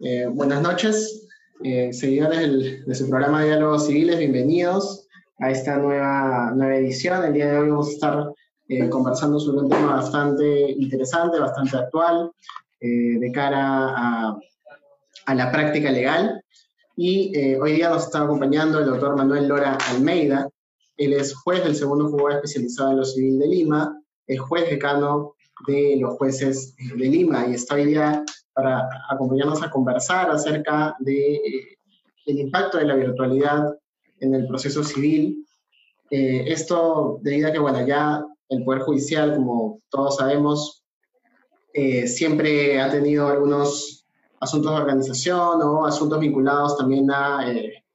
Eh, buenas noches, eh, seguidores de su programa Diálogos Civiles, bienvenidos a esta nueva, edición. El día de hoy vamos a estar eh, conversando sobre un tema bastante interesante, bastante actual, de cara a, a, la práctica legal. Y hoy día nos está acompañando el doctor Manuel Lora Almeida. Él es juez del segundo juzgado especializado en lo civil de Lima, es juez decano de los jueces de Lima y está hoy día para acompañarnos a conversar acerca de, eh, el impacto de la virtualidad en el proceso civil. Eh, esto debido a que, bueno, ya el Poder Judicial, como todos sabemos, eh, siempre ha tenido algunos asuntos de organización o asuntos vinculados también a,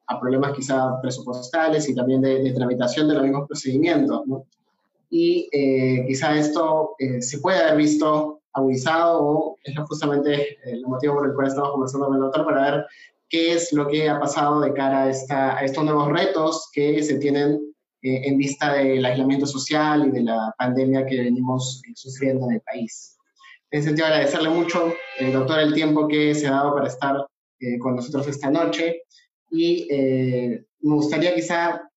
a problemas quizá presupuestales y también de, de tramitación de los mismos procedimientos. ¿no? y eh, quizá esto eh, se puede haber visto agudizado o es justamente el motivo por el cual estamos conversando con el doctor para ver qué es lo que ha pasado de cara a, esta, a estos nuevos retos que se tienen eh, en vista del aislamiento social y de la pandemia que venimos sufriendo en el país. En ese sentido, agradecerle mucho, el doctor, el tiempo que se ha dado para estar con nosotros esta noche y me gustaría quizá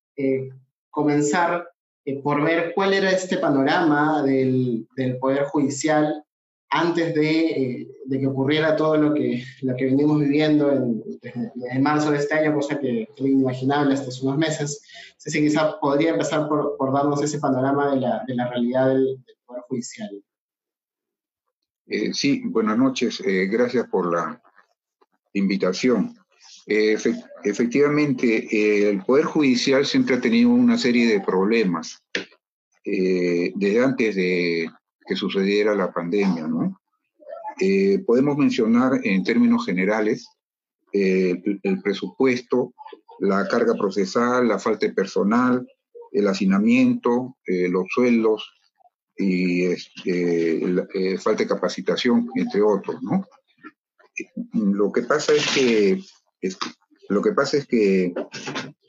comenzar eh, por ver cuál era este panorama del, del Poder Judicial antes de, eh, de, que ocurriera todo lo que, lo que venimos viviendo en, marzo de este año, cosa que es inimaginable hasta hace unos meses. Que quizá podría empezar por, por, darnos ese panorama de la, de la realidad del, Poder Judicial. Eh, sí, buenas noches. Eh, gracias por la invitación. Efectivamente, el Poder Judicial siempre ha tenido una serie de problemas desde antes de que sucediera la pandemia, ¿no? podemos mencionar en términos generales el, el, presupuesto, la carga procesal, la falta de personal, el hacinamiento, los sueldos y este, la, falta de capacitación, entre otros, ¿no? Lo que pasa es que lo que pasa es que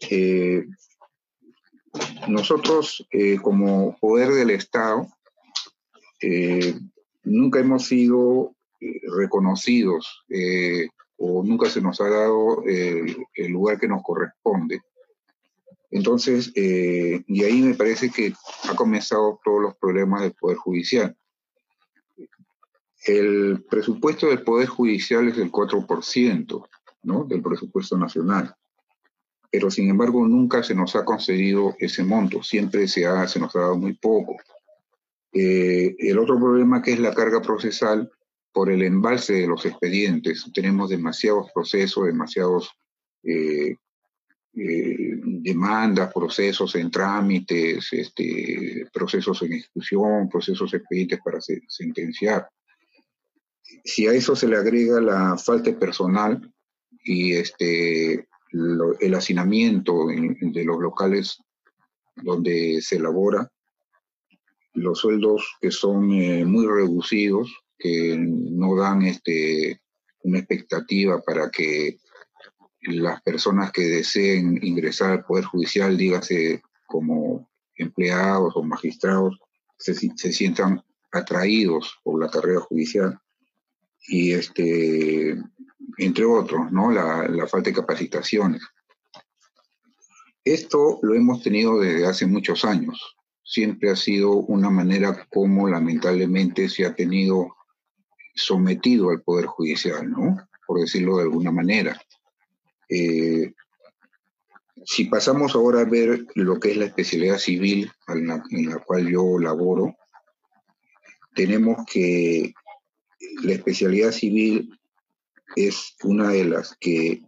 eh, nosotros, eh, como poder del Estado, eh, nunca hemos sido eh, reconocidos eh, o nunca se nos ha dado el lugar que nos corresponde. Entonces, y ahí me parece que ha comenzado todos los problemas del Poder Judicial. El presupuesto del Poder Judicial es del 4%. ¿no? del presupuesto nacional. Pero sin embargo nunca se nos ha concedido ese monto, siempre se, ha, se nos ha dado muy poco. Eh, el otro problema que es la carga procesal por el embalse de los expedientes. Tenemos demasiados procesos, demasiados eh, eh, demandas, procesos en trámites, este, procesos en ejecución, procesos expedientes para sentenciar. Si a eso se le agrega la falta de personal, y este, lo, el hacinamiento en, de los locales donde se elabora, los sueldos que son eh, muy reducidos, que no dan este, una expectativa para que las personas que deseen ingresar al Poder Judicial, dígase como empleados o magistrados, se, se sientan atraídos por la carrera judicial y este entre otros, ¿no? La, la, falta de capacitaciones. Esto lo hemos tenido desde hace muchos años. Siempre ha sido una manera como lamentablemente se ha tenido sometido al Poder Judicial, ¿no? Por decirlo de alguna manera. Eh, si pasamos ahora a ver lo que es la especialidad civil en la, en la cual yo laboro, tenemos que la especialidad civil es una de las que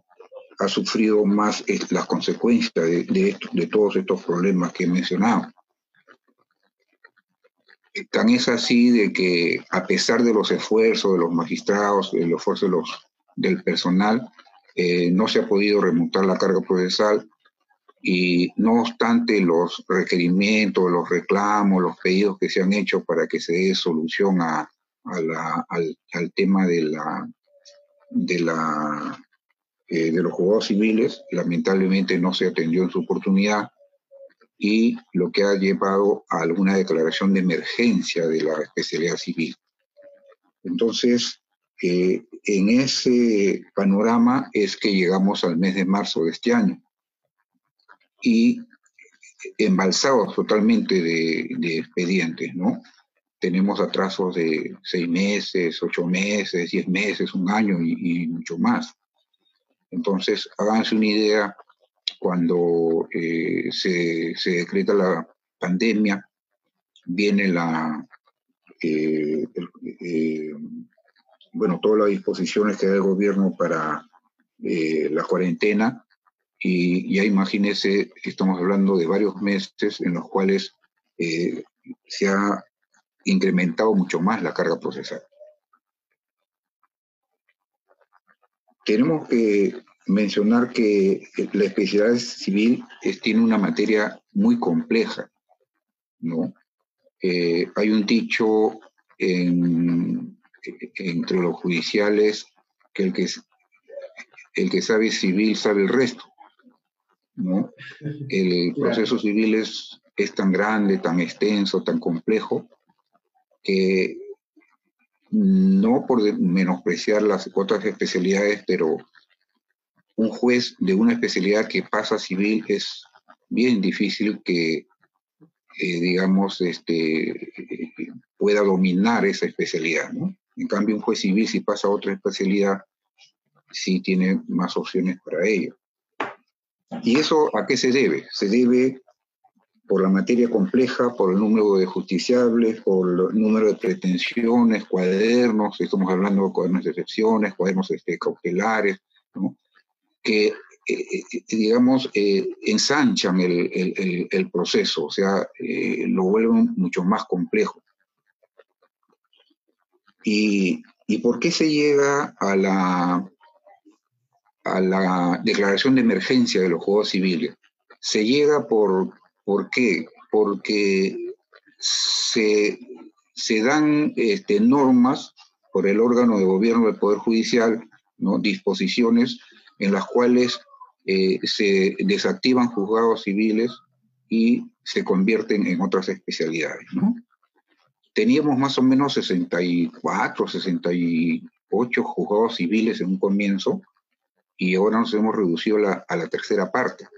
ha sufrido más las consecuencias de, de, de todos estos problemas que he mencionado. Tan es así de que a pesar de los esfuerzos de los magistrados, de los, del personal, eh, no se ha podido remontar la carga procesal y no obstante los requerimientos, los reclamos, los pedidos que se han hecho para que se dé solución a, a la, al, al tema de la de, la, eh, de los juzgados civiles, lamentablemente no se atendió en su oportunidad y lo que ha llevado a alguna declaración de emergencia de la especialidad civil. Entonces, eh, en ese panorama es que llegamos al mes de marzo de este año y embalsados totalmente de, de expedientes, ¿no? Tenemos atrasos de seis meses, ocho meses, diez meses, un año y, mucho más. Entonces, háganse una idea, cuando eh, se, decreta la pandemia, viene la, eh, eh, bueno, todas las disposiciones que da el gobierno para la cuarentena, y ya imagínense, estamos hablando de varios meses en los cuales se ha incrementado mucho más la carga procesal. Tenemos que mencionar que la especialidad civil tiene una materia muy compleja, ¿no? Eh, hay un dicho entre los judiciales que el que, el que sabe civil sabe el resto. ¿no? El proceso civil es, es tan grande, tan extenso, tan complejo, que no por menospreciar las otras especialidades, pero un juez de una especialidad que pasa civil es bien difícil que, eh, digamos, este, pueda dominar esa especialidad. ¿no? En cambio, un juez civil, si pasa a otra especialidad, sí tiene más opciones para ello. ¿Y eso a qué se debe? Se debe por la materia compleja, por el número de justiciables, por el número de pretensiones, cuadernos, estamos hablando de cuadernos de excepciones, cuadernos este, cautelares, que, eh, eh, digamos, eh, ensanchan el, proceso, o sea, lo vuelven mucho más complejo. Y, ¿Y por qué se llega a la a la declaración de emergencia de los juegos civiles. Se llega por, ¿por qué? Porque se, se dan este, normas por el órgano de gobierno del Poder Judicial, ¿no? disposiciones en las cuales eh, se desactivan juzgados civiles y se convierten en otras especialidades. Teníamos más o menos 64, 68 juzgados civiles en un comienzo, y ahora nos hemos reducido a la tercera parte.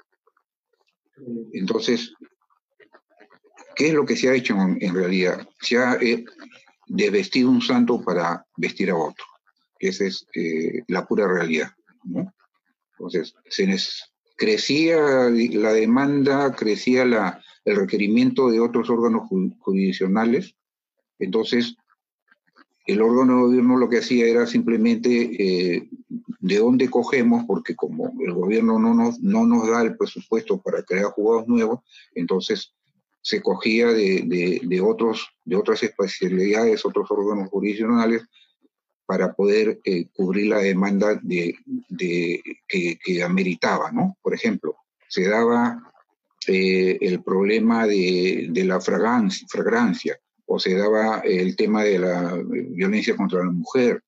Entonces, ¿qué es lo que se ha hecho en, realidad? Se ha eh, desvestido un santo para vestir a otro. Esa es eh, la pura realidad. Entonces, se crecía la demanda, crecía el requerimiento de otros órganos jurisdiccionales. Entonces, el órgano de gobierno lo que hacía era simplemente eh, de dónde cogemos, porque como el gobierno no nos, no nos da el presupuesto para crear jugados nuevos, entonces se cogía de, de, otros, de otras especialidades, otros órganos jurisdiccionales, para poder eh, cubrir la demanda de, que, ameritaba, ¿no? Por ejemplo, se daba eh, el problema de, la fragancia, fragancia o se daba el tema de la violencia contra la mujer,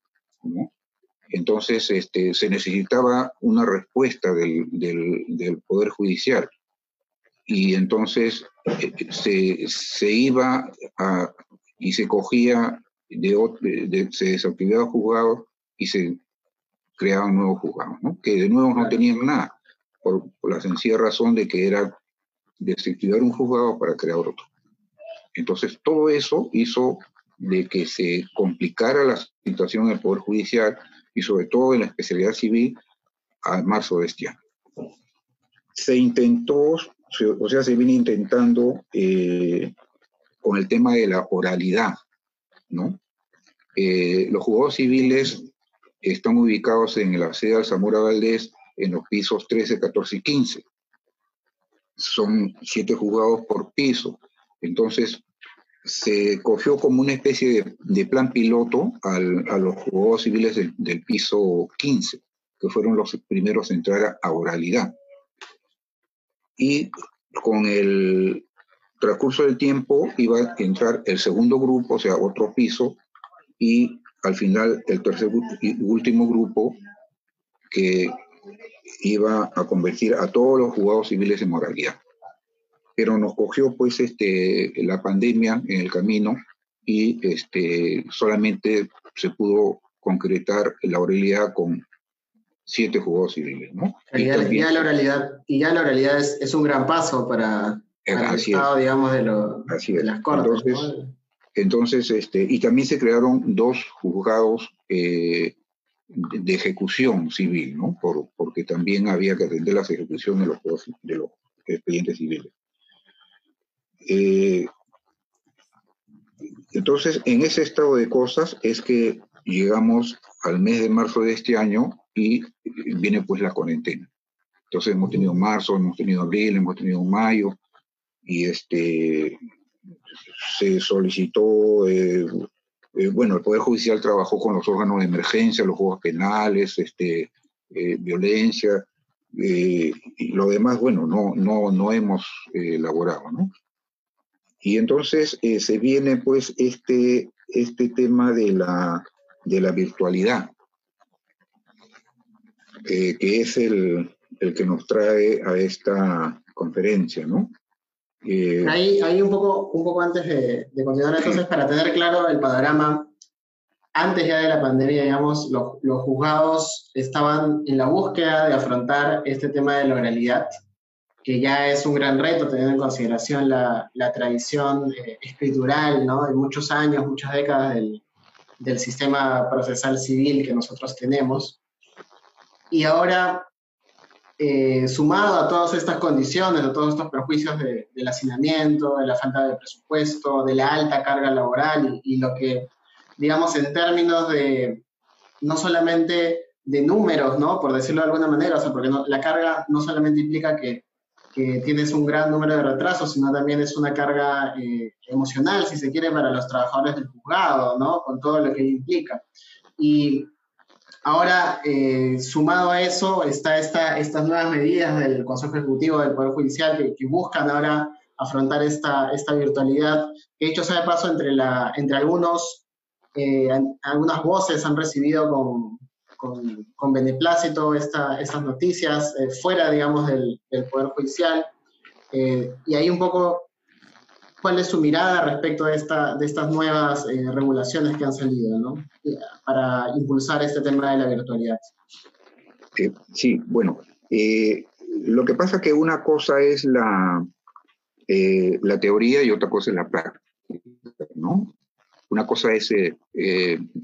Entonces este, se necesitaba una respuesta del, Poder Judicial. Y entonces eh, se, iba y se cogía, de, se desactivaba juzgado y se creaban nuevos juzgados, ¿no? que de nuevo no tenían nada, por, por la sencilla razón de que era desactivar un juzgado para crear otro. Entonces, todo eso hizo de que se complicara la situación del Poder Judicial y sobre todo en la especialidad civil a marzo de este año. Se intentó, o sea, se viene intentando eh, con el tema de la oralidad, ¿no? Eh, los juzgados civiles están ubicados en la sede de Zamora Valdés en los pisos 13, 14 y 15. Son siete juzgados por piso. Entonces, se cogió como una especie de, plan piloto a los jugadores civiles del, piso 15, que fueron los primeros a entrar a oralidad. Y con el transcurso del tiempo iba a entrar el segundo grupo, o sea, otro piso, y al final el tercer y último grupo que iba a convertir a todos los jugadores civiles en moralidad pero nos cogió pues este, la pandemia en el camino y este, solamente se pudo concretar la oralidad con siete juzgados civiles, ¿no? Y, ya, la oralidad, y ya la oralidad es, un gran paso para, el estado, digamos, de, las cortes. Entonces, este, y también se crearon dos juzgados eh, de, ejecución civil, ¿no? Por, porque también había que atender las ejecuciones de los, de los expedientes civiles. Eh, entonces, en ese estado de cosas es que llegamos al mes de marzo de este año y viene pues la cuarentena. Entonces hemos tenido marzo, hemos tenido abril, hemos tenido mayo y este se solicitó, eh, eh, bueno, el Poder Judicial trabajó con los órganos de emergencia, los juegos penales, este, eh, violencia, y lo demás, bueno, no, no, no hemos elaborado, ¿no? Y entonces se viene pues este, este tema de la, de la virtualidad, que es el, el que nos trae a esta conferencia, ¿no? Eh, ahí, un, poco, un poco antes de, continuar, entonces, para tener claro el panorama, antes ya de la pandemia, digamos, los, los, juzgados estaban en la búsqueda de afrontar este tema de la oralidad, que ya es un gran reto teniendo en consideración la, la tradición eh, escritural, ¿no? De muchos años, muchas décadas del, del sistema procesal civil que nosotros tenemos. Y ahora eh, sumado a todas estas condiciones, a todos estos prejuicios del hacinamiento, de la falta de presupuesto, de la alta carga laboral y, lo que, digamos, en términos de no solamente de números, ¿no? Por decirlo de alguna manera, o sea, porque la carga no solamente implica que, que, tienes un gran número de retrasos, sino también es una carga eh, emocional, si se quiere, para los trabajadores del juzgado, ¿no? Con todo lo que implica. Y Ahora, eh, sumado a eso, está esta, estas nuevas medidas del Consejo Ejecutivo del Poder Judicial que, buscan ahora afrontar esta, esta virtualidad, que hecho sea de paso entre, la, entre algunos, eh, algunas voces han recibido con, con, con beneplácito esta, estas noticias eh, fuera, digamos, del, del Poder Judicial. y ahí un poco cuál es su mirada respecto de, esta, de estas nuevas eh, regulaciones que han salido, ¿no? Para impulsar este tema de la virtualidad. Sí, bueno, eh, lo que pasa es que una cosa es la, eh, la teoría y otra cosa es la práctica, ¿no? Una cosa es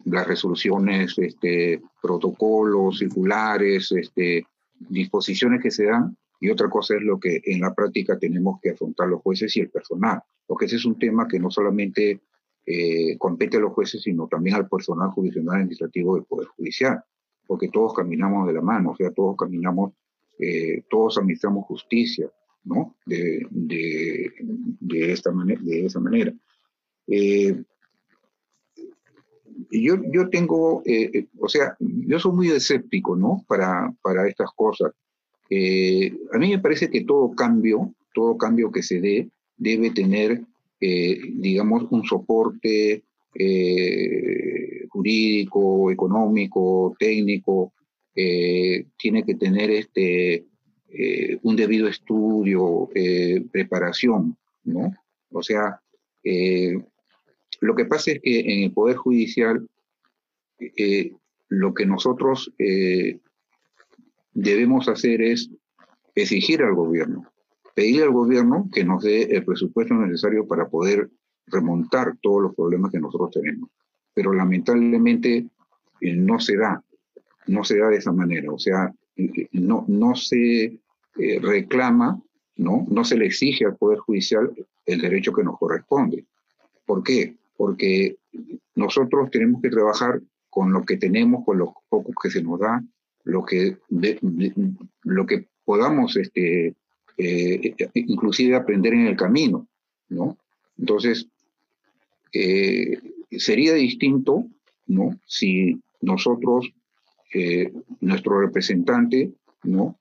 las resoluciones, este, protocolos, circulares, este, disposiciones que se dan, y otra cosa es lo que en la práctica tenemos que afrontar los jueces y el personal, porque ese es un tema que no solamente eh, compete a los jueces, sino también al personal jurisdiccional administrativo del Poder Judicial, porque todos caminamos de la mano, o sea, todos caminamos, eh, todos administramos justicia, ¿no? De, de, esta de esa manera. Eh, yo, yo tengo, o sea, yo soy muy escéptico, ¿no? Para, para estas cosas. A mí me parece que todo cambio, todo cambio que se dé, debe tener, eh, digamos, un soporte eh, jurídico, económico, técnico, tiene que tener este, un debido estudio, preparación, ¿no? O sea, lo que pasa es que en el Poder Judicial, lo que nosotros debemos hacer es exigir al gobierno, pedirle al gobierno que nos dé el presupuesto necesario para poder remontar todos los problemas que nosotros tenemos. Pero lamentablemente eh, no se da, no se da de esa manera. O sea, eh, no, no se eh, reclama, ¿no? no se le exige al Poder Judicial el derecho que nos corresponde. ¿Por qué? Porque nosotros tenemos que trabajar con lo que tenemos, con los pocos que se nos da, lo que, lo que podamos este, eh, inclusive aprender en el camino, ¿no? Entonces, eh, sería distinto, ¿no? Si nosotros, eh, nuestro representante, ¿no?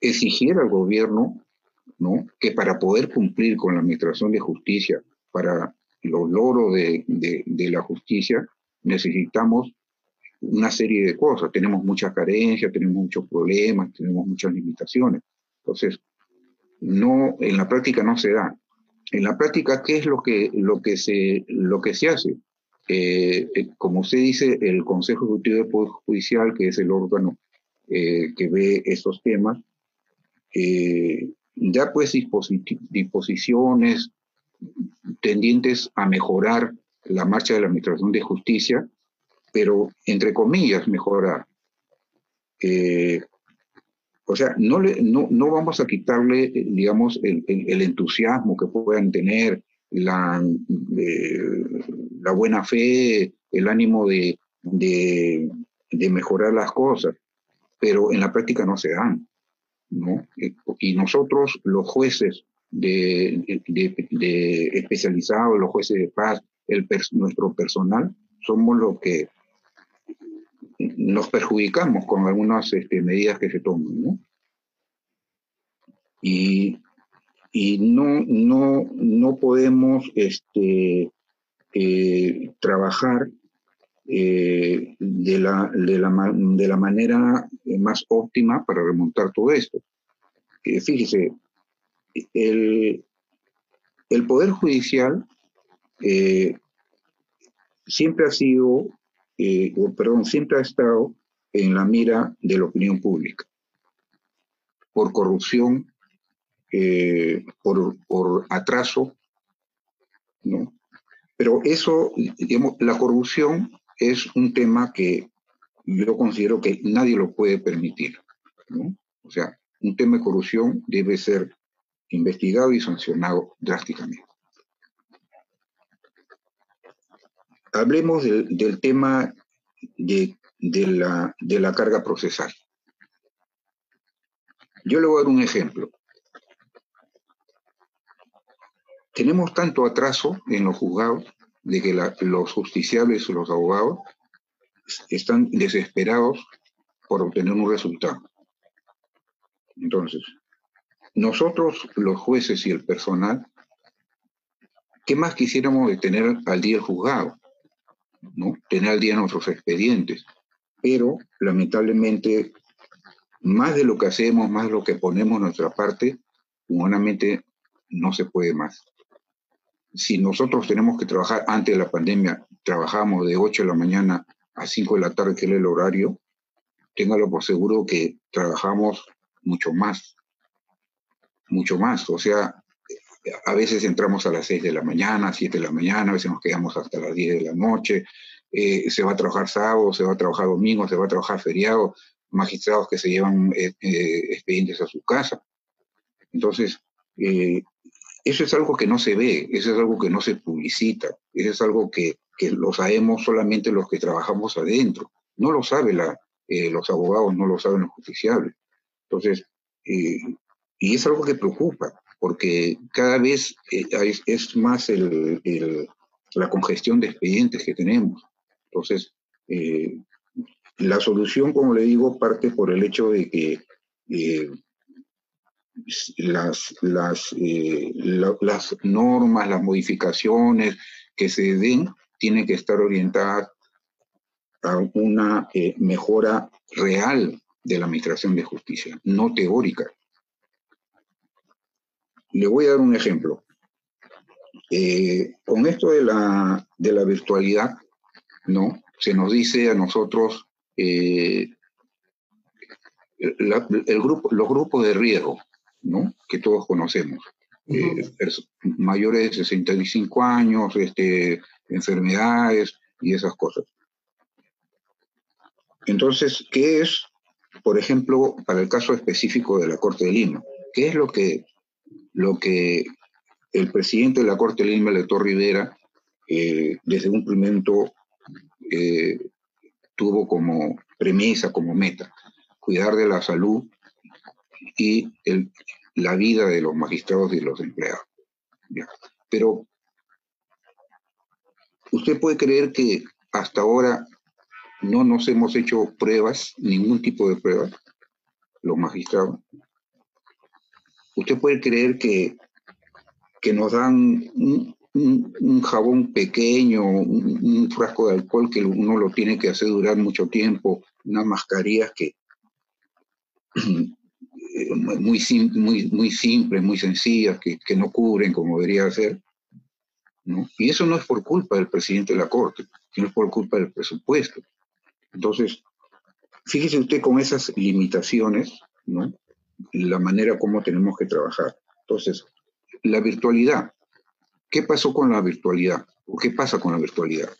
exigiera al gobierno, ¿no? Que para poder cumplir con la administración de justicia, para los logros de, de la justicia, necesitamos una serie de cosas. Tenemos muchas carencias, tenemos muchos problemas, tenemos muchas limitaciones. Entonces, no, en la práctica no se da. En la práctica, ¿qué es lo que, lo que, se, lo que se hace? eh, eh, como usted dice, el Consejo Ejecutivo del Poder Judicial, que es el órgano eh, que ve estos temas, da pues disposiciones tendientes a mejorar la marcha de la Administración de Justicia, pero entre comillas mejorar. O sea, no, le, no, no, vamos a quitarle, digamos, el, entusiasmo que puedan tener, la, la buena fe, el ánimo de, de, mejorar las cosas, pero en la práctica no se dan. ¿no? Y nosotros, los jueces de, de, especializados, los jueces de paz, el, nuestro personal, somos los que nos perjudicamos con algunas este, medidas que se toman. ¿no? Y y no, no, no podemos este, eh, trabajar eh, de, la, de, la, de, la, manera más óptima para remontar todo esto. Eh, fíjese, el, el, Poder Judicial siempre ha sido, perdón, siempre ha estado en la mira de la opinión pública por corrupción, eh, por, por, atraso, ¿no? Pero eso, digamos, la corrupción es un tema que yo considero que nadie lo puede permitir, ¿no? O sea, un tema de corrupción debe ser investigado y sancionado drásticamente. Hablemos del, del tema de, de, la, de la carga procesal. Yo le voy a dar un ejemplo. Tenemos tanto atraso en los juzgados de que los justiciables los abogados están desesperados por obtener un resultado. Entonces, nosotros, los jueces y el personal, ¿qué más quisiéramos de tener al día el juzgado? ¿no? Tener al día nuestros expedientes. Pero, lamentablemente, más de lo que hacemos, más de lo que ponemos nuestra parte, humanamente no se puede más si nosotros tenemos que trabajar antes de la pandemia, trabajamos de 8 de la mañana a 5 de la tarde, que es el horario, téngalo por seguro que trabajamos mucho más, mucho más. O sea, a veces entramos a las 6 de la mañana, 7 de la mañana, a veces nos quedamos hasta las 10 de la noche, eh, se va a trabajar sábado, se va a trabajar domingo, se va a trabajar feriado, magistrados que se llevan eh, eh, expedientes a su casa. Entonces, eso es algo que no se ve, eso es algo que no se publicita, eso es algo que, lo sabemos solamente los que trabajamos adentro. No lo saben eh, los abogados, no lo saben los justiciables. Entonces, eh, y es algo que preocupa, porque cada vez eh, es, más la congestión de expedientes que tenemos. Entonces, la solución, como le digo, parte por el hecho de que las, las, eh, las normas, las modificaciones que se den tienen que estar orientadas a una eh, mejora real de la administración de justicia, no teórica. Le voy a dar un ejemplo. Eh, con esto de la, de la virtualidad, ¿no? Se nos dice a nosotros el grupo, los grupos de riesgo, que todos conocemos. Eh, mayores de 65 años, este, enfermedades y esas cosas. Entonces, ¿qué es, por ejemplo, para el caso específico de la Corte de Lima? ¿Qué es lo que, lo que el presidente de la Corte de Lima, Lector Rivera, eh, desde un momento eh, tuvo como premisa, como meta? Cuidar de la salud y el, la vida de los magistrados y los empleados. Pero usted puede creer que hasta ahora no nos hemos hecho pruebas, ningún tipo de pruebas, los magistrados. Usted puede creer que, que nos dan un, jabón pequeño, un, un, frasco de alcohol que uno lo tiene que hacer durar mucho tiempo, unas mascarillas que muy, muy, muy simples, muy sencillas, que, que, no cubren como debería ser. ¿no? Y eso no es por culpa del presidente de la Corte, sino es por culpa del presupuesto. Entonces, fíjese usted con esas limitaciones, ¿no? La manera como tenemos que trabajar. Entonces, la virtualidad. ¿Qué pasó con la virtualidad? ¿O qué pasa con la virtualidad?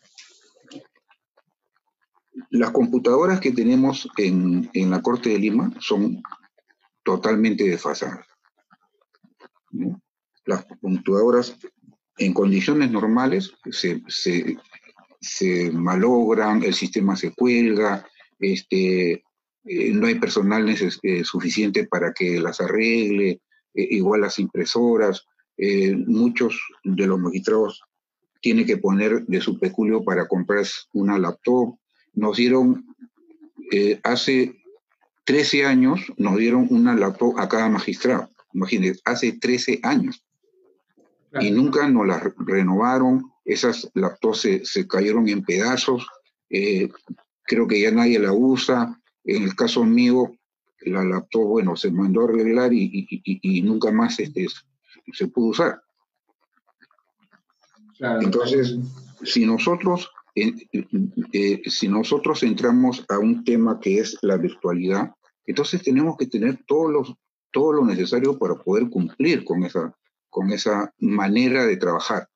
Las computadoras que tenemos en, la Corte de Lima son totalmente desfasadas. Las computadoras en condiciones normales se, malogran, el sistema se cuelga, este, eh, no hay personal eh, suficiente para que las arregle, eh, igual las impresoras, muchos de los magistrados tienen que poner de su peculio para comprar una laptop. Nos dieron, hace 13 años, nos dieron una laptop a cada magistrado. Imagínense, hace 13 años y nunca nos las renovaron, esas laptops se, se cayeron en pedazos, eh, creo que ya nadie la usa, en el caso mío, la laptop, bueno, se mandó a arreglar y, y, nunca más este, se pudo usar. Entonces, si nosotros, eh, si nosotros entramos a un tema que es la virtualidad, entonces tenemos que tener todos los, todo lo necesario para poder cumplir con esa, con esa manera de trabajar.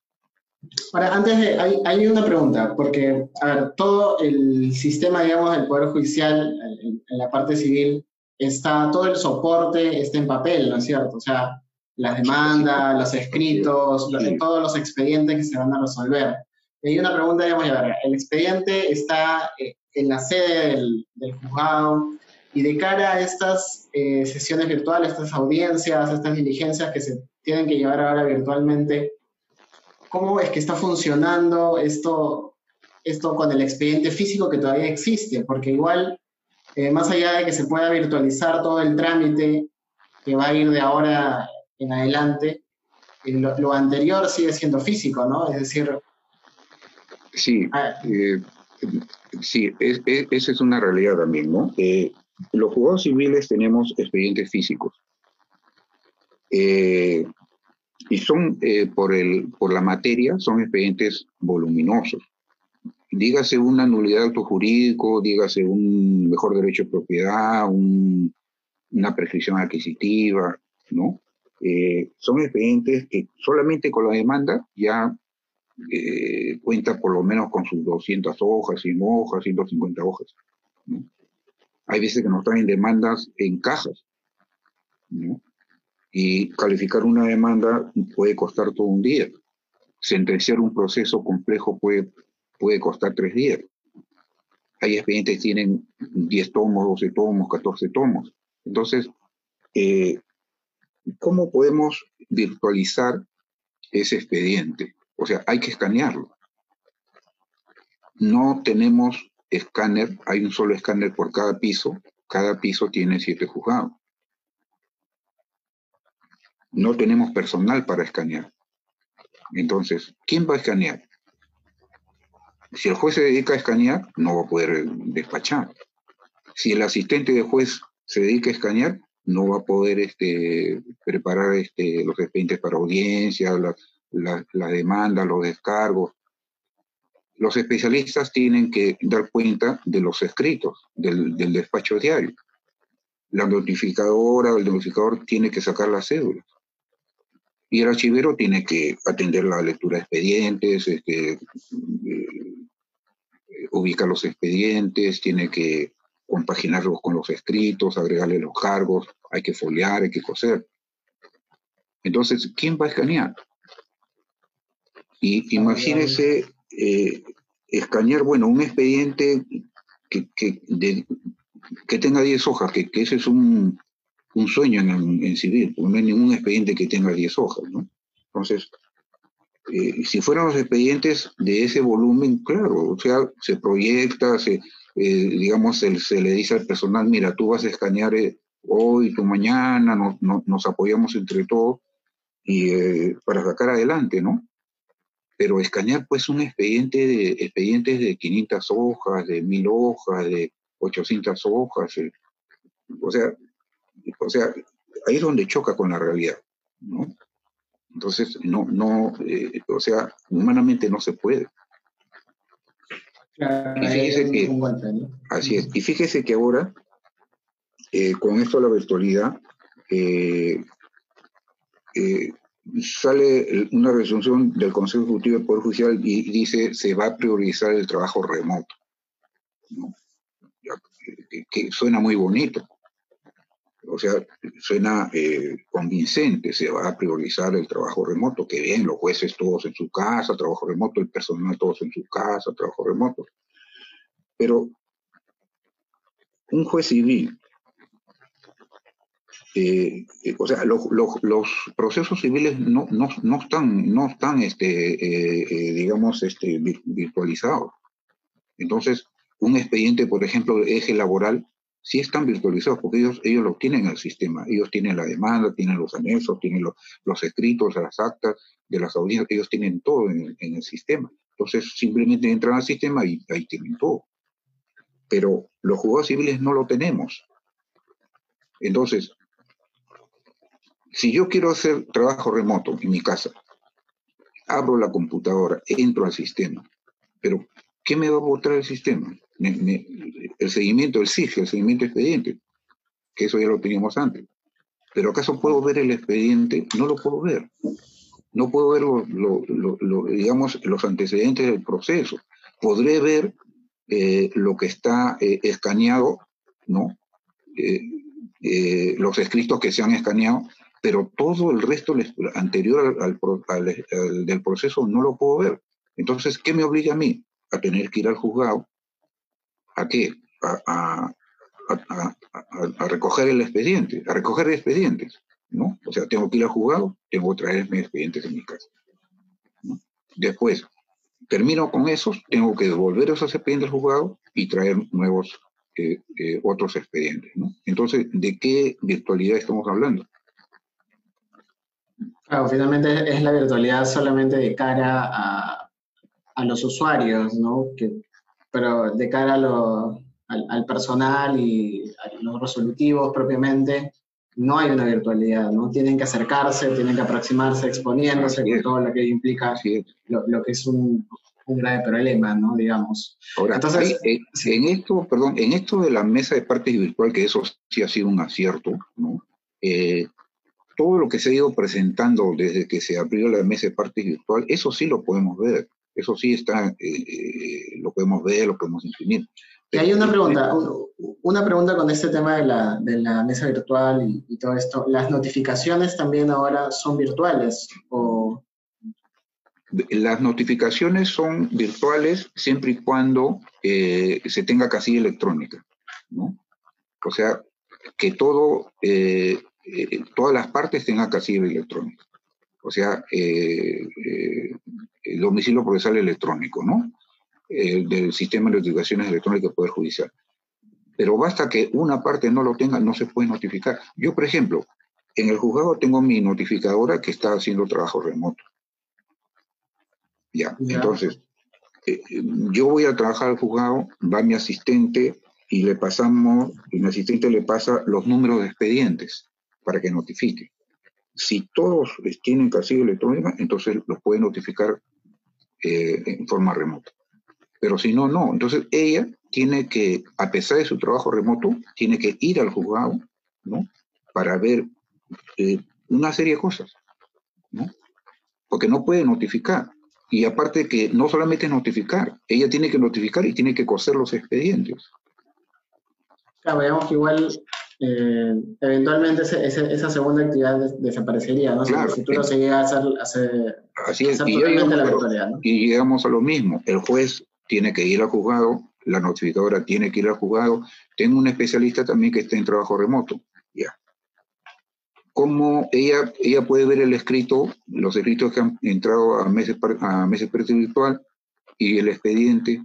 Ahora, antes de, hay, hay, una pregunta, porque, a ver, todo el sistema, digamos, del Poder Judicial, en, la parte civil, está, todo el soporte está en papel, ¿no es cierto? O sea, las demandas, los escritos, todos los expedientes que se van a resolver. Hay una pregunta, digamos, a ver, el expediente está eh, en la sede del, del juzgado, y de cara a estas eh, sesiones virtuales, estas audiencias, estas diligencias que se tienen que llevar ahora virtualmente, ¿cómo es que está funcionando esto, esto con el expediente físico que todavía existe? Porque igual, eh, más allá de que se pueda virtualizar todo el trámite que va a ir de ahora en adelante, eh, lo, anterior sigue siendo físico, ¿no? Es decir... Sí, ah, sí, esa es una realidad también, ¿no? los juzgados civiles tenemos expedientes físicos. Eh, y son, eh, por, el, por la materia, son expedientes voluminosos. Dígase una nulidad de acto jurídico, dígase un mejor derecho de propiedad, una prescripción adquisitiva, ¿no? Eh, son expedientes que solamente con la demanda ya cuenta por lo menos con sus 200 hojas, 100 hojas, 150 hojas. ¿no? Hay veces que nos traen demandas en cajas. Y calificar una demanda puede costar todo un día. Sentenciar un proceso complejo puede, puede costar tres días. Hay expedientes que tienen 10 tomos, 12 tomos, 14 tomos. Entonces, eh, ¿cómo podemos virtualizar ese expediente? O sea, hay que escanearlo. No tenemos escáner, hay un solo escáner por cada piso, cada piso tiene siete juzgados. No tenemos personal para escanear. Entonces, ¿quién va a escanear? Si el juez se dedica a escanear, no va a poder despachar. Si el asistente de juez se dedica a escanear, no va a poder este, preparar este, los expedientes para audiencia, la, la demanda, los descargos los especialistas tienen que dar cuenta de los escritos del, despacho diario. La notificadora el notificador tiene que sacar las cédulas. Y el archivero tiene que atender la lectura de expedientes, este, eh, ubicar los expedientes, tiene que compaginarlos con los escritos, agregarle los cargos, hay que foliar, hay que coser. Entonces, ¿quién va a escanear? Y imagínese eh, escanear, bueno, un expediente que, que, tenga 10 hojas, que, ese es un, sueño en, civil, porque no hay ningún expediente que tenga 10 hojas, ¿no? Entonces, eh, si fueran los expedientes de ese volumen, claro, o sea, se proyecta, se, eh, digamos, se, le dice al personal, mira, tú vas a escanear hoy, tu mañana, nos apoyamos entre todos y para sacar adelante, ¿no? Pero escanear pues un expediente de, expedientes de 500 hojas, de 1000 hojas, de 800 hojas, eh, o sea, o sea, ahí es donde choca con la realidad, ¿no? Entonces, no, no, eh, o sea, humanamente no se puede. y fíjese que, así es, y fíjese que ahora, eh, con esto de la virtualidad, eh, eh, sale una resolución del Consejo Ejecutivo del Poder Judicial y dice se va a priorizar el trabajo remoto. suena muy bonito. O sea, suena eh, convincente, se va a priorizar el trabajo remoto, que bien, los jueces todos en su casa, trabajo remoto, el personal todos en su casa, trabajo remoto. Pero un juez civil eh, eh, o sea, los procesos civiles no, están, no están este, eh, digamos, este, virtualizados. Entonces, un expediente, por ejemplo, de eje laboral, sí están virtualizados porque ellos, ellos lo tienen en el sistema. Ellos tienen la demanda, tienen los anexos, tienen los, escritos, las actas de las audiencias, ellos tienen todo en, en el sistema. Entonces, simplemente entran al sistema y ahí tienen todo. Pero los juzgados civiles no lo tenemos. Entonces, si yo quiero hacer trabajo remoto en mi casa, abro la computadora, entro al sistema, pero ¿qué me va a mostrar el sistema? el seguimiento del SIG, el seguimiento expediente, que eso ya lo teníamos antes. Pero ¿acaso puedo ver el expediente? No lo puedo ver. No puedo ver, digamos, los antecedentes del proceso. Podré ver eh, lo que está eh, escaneado, ¿no? Eh, los escritos que se han escaneado, pero todo el resto anterior al, del proceso no lo puedo ver. Entonces, ¿qué me obliga a mí? A tener que ir al juzgado. ¿A qué? A, recoger el expediente, a recoger expedientes, ¿no? O sea, tengo que ir al juzgado, tengo que traer mis expedientes en mi casa. Después, termino con esos, tengo que devolver esos expedientes al juzgado y traer nuevos, eh, eh, otros expedientes. Entonces, ¿de qué virtualidad estamos hablando? Claro, finalmente es la virtualidad solamente de cara a, los usuarios, ¿no? pero de cara al, personal y a los resolutivos propiamente, no hay una virtualidad, ¿no? Tienen que acercarse, tienen que aproximarse exponiéndose con todo lo que implica lo, que es un, grave problema, ¿no? Digamos. Ahora, Entonces, eh, en esto, perdón, en esto de la mesa de partes virtual, que eso sí ha sido un acierto, ¿no? Eh, todo lo que se ha ido presentando desde que se abrió la mesa de partes virtual, eso sí lo podemos ver, eso sí está, eh, eh, lo podemos ver, lo podemos imprimir. Y hay una pregunta, una pregunta con este tema de la, de la mesa virtual y, todo esto. ¿Las notificaciones también ahora son virtuales o...? Las notificaciones son virtuales siempre y cuando eh, se tenga casilla electrónica, ¿no? O sea, que todo eh, todas las partes tengan casilla electrónica. O sea, eh, eh, el domicilio procesal electrónico, ¿no? del sistema de notificaciones electrónicas del Poder Judicial. Pero basta que una parte no lo tenga, no se puede notificar. Yo, por ejemplo, en el juzgado tengo mi notificadora que está haciendo trabajo remoto. Ya, entonces, yo voy a trabajar al juzgado, va mi asistente y le pasamos, y mi asistente le pasa los números de expedientes para que notifique. Si todos tienen casilla electrónica, entonces los puede notificar eh, en forma remota. Pero si no, no. Entonces ella tiene que, a pesar de su trabajo remoto, tiene que ir al juzgado, ¿no? Para ver eh, una serie de cosas, ¿no? Porque no puede notificar. Y aparte que no solamente notificar, ella tiene que notificar y tiene que coser los expedientes. Claro, que igual eh, eventualmente esa segunda actividad desaparecería, ¿no? si el futuro se llega a hacer, así es, y, llegamos, la y llegamos a lo mismo, el juez tiene que ir al juzgado, la notificadora tiene que ir al juzgado, tengo un especialista también que está en trabajo remoto, ya. ¿Cómo ella, ella puede ver el escrito, los escritos que han entrado a meses, a meses virtual y el expediente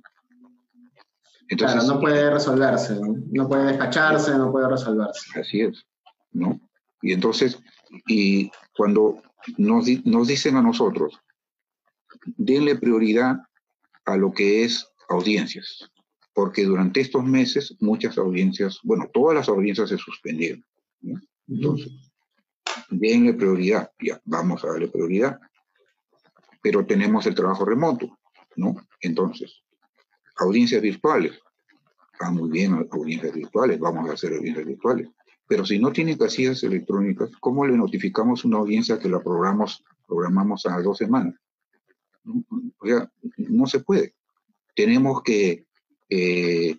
claro, no puede resolverse, ¿no? puede despacharse, no puede resolverse. Así es, ¿no? Y entonces, y cuando nos, nos dicen a nosotros, denle prioridad a lo que es audiencias, porque durante estos meses muchas audiencias, bueno, todas las audiencias se suspendieron. ¿no? Entonces, denle prioridad, ya, vamos a darle prioridad, pero tenemos el trabajo remoto, ¿no? Entonces, audiencias virtuales. Ah, muy bien, audiencias virtuales, vamos a hacer audiencias virtuales. Pero si no tiene casillas electrónicas, ¿cómo le notificamos una audiencia que la programamos, programamos a dos semanas? O sea, no se puede. Tenemos que eh,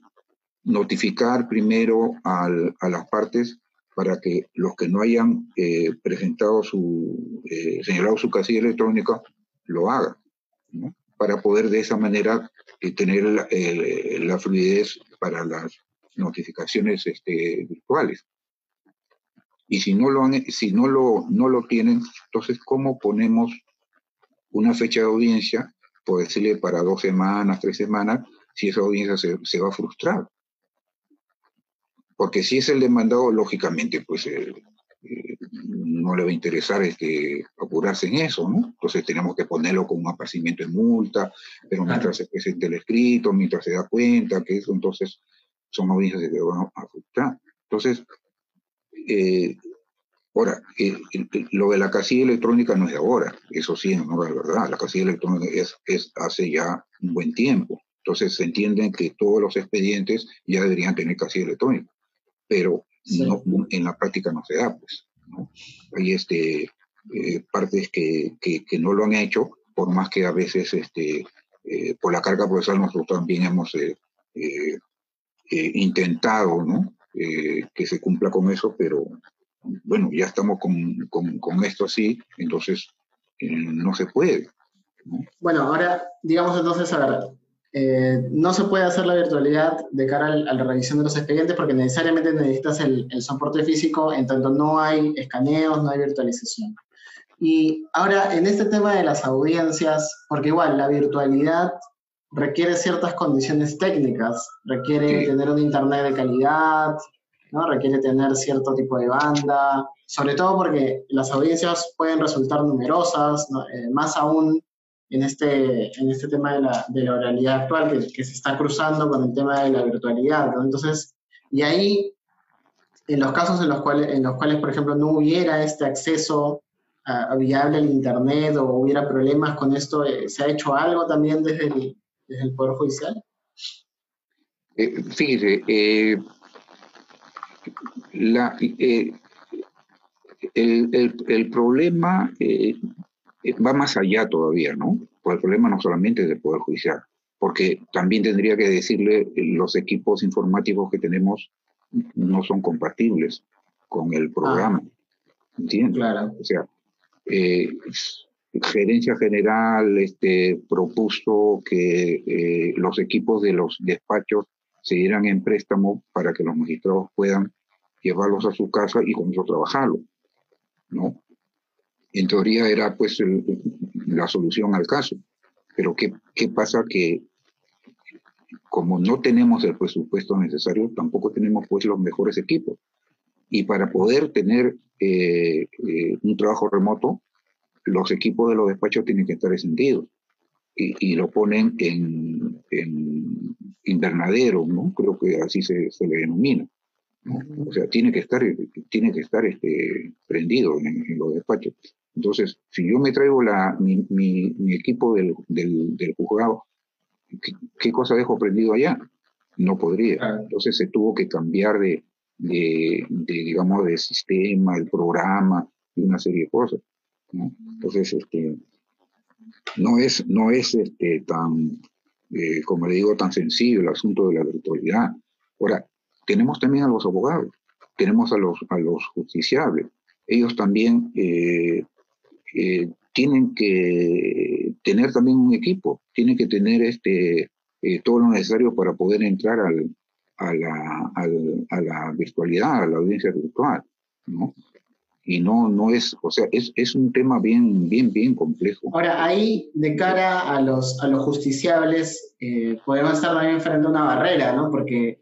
notificar primero a las partes para que los que no hayan eh, presentado su, eh, señalado su casilla electrónica, lo hagan, ¿no? Para poder de esa manera tener la, fluidez para las notificaciones este, virtuales. Y si no lo han, si no lo, no lo tienen, entonces ¿cómo ponemos una fecha de audiencia? Por decirle para dos semanas, tres semanas, si esa audiencia se, se va a frustrar. Porque si es el demandado, lógicamente, pues eh, eh, no le va a interesar este, apurarse en eso, ¿no? Entonces tenemos que ponerlo con un aparcimiento de multa, pero mientras se presente el escrito, mientras se da cuenta que eso, entonces son audiencias que van a frustrar. Entonces, eh, ahora, eh, lo de la casilla electrónica no es de ahora, eso sí, no es verdad, la casilla electrónica es, es hace ya un buen tiempo. Entonces se entiende que todos los expedientes ya deberían tener casilla electrónica, pero no, en la práctica no se da, pues. Hay este, eh, partes que, que, no lo han hecho, por más que a veces este, eh, por la carga procesal nosotros también hemos eh, intentado ¿no? Que se cumpla con eso, pero bueno, ya estamos con, con, con esto así, entonces no se puede. ¿no? Bueno, ahora, digamos entonces, a ver, eh, no se puede hacer la virtualidad de cara al, a la revisión de los expedientes porque necesariamente necesitas el, el, soporte físico, en tanto no hay escaneos, no hay virtualización. Y ahora, en este tema de las audiencias, porque igual la virtualidad requiere ciertas condiciones técnicas, requiere sí. tener un internet de calidad, ¿no? requiere tener cierto tipo de banda, sobre todo porque las audiencias pueden resultar numerosas, ¿no? eh, más aún en este, en este tema de la, de la oralidad actual que, que, se está cruzando con el tema de la virtualidad. ¿no? Entonces, y ahí, en los casos en los, cuales, en los cuales, por ejemplo, no hubiera este acceso a, viable al Internet o hubiera problemas con esto, eh, ¿se ha hecho algo también desde el, desde el Poder Judicial? Eh, fíjese, eh, la, eh, el, el, el, problema eh, va más allá todavía, ¿no? Porque el problema no solamente es del Poder Judicial, porque también tendría que decirle los equipos informáticos que tenemos no son compatibles con el programa. Ah, ¿Entiendes? Claro. O sea, eh, gerencia general este, propuso que eh, los equipos de los despachos se dieran en préstamo para que los magistrados puedan llevarlos a su casa y con eso trabajarlo, ¿no? En teoría era pues el, la solución al caso, pero ¿qué, ¿qué pasa? Que como no tenemos el presupuesto necesario, tampoco tenemos pues los mejores equipos. Y para poder tener eh, eh, un trabajo remoto, los equipos de los despachos tienen que estar encendidos y, y lo ponen en, en, invernadero, ¿no? Creo que así se, se le denomina. ¿no? O sea, tiene que estar, tiene que estar este, prendido en, en, los despachos. Entonces, si yo me traigo la, mi, mi, mi equipo del, del, del juzgado, ¿qué, ¿qué, cosa dejo prendido allá? No podría. Entonces se tuvo que cambiar de, de, de digamos, de sistema, el programa y una serie de cosas. ¿no? Entonces, este, no es, no es este, tan, eh, como le digo, tan sencillo el asunto de la virtualidad. Ahora, tenemos también a los abogados, tenemos a los, a los justiciables. Ellos también eh, eh, tienen que tener también un equipo, tienen que tener este, eh, todo lo necesario para poder entrar al, a, la, al, a la virtualidad, a la audiencia virtual. ¿no? y no, no es, o sea, es, es un tema bien, bien, bien complejo. Ahora, ahí, de cara a los, a los justiciables, eh, podemos estar también frente a una barrera, ¿no? Porque,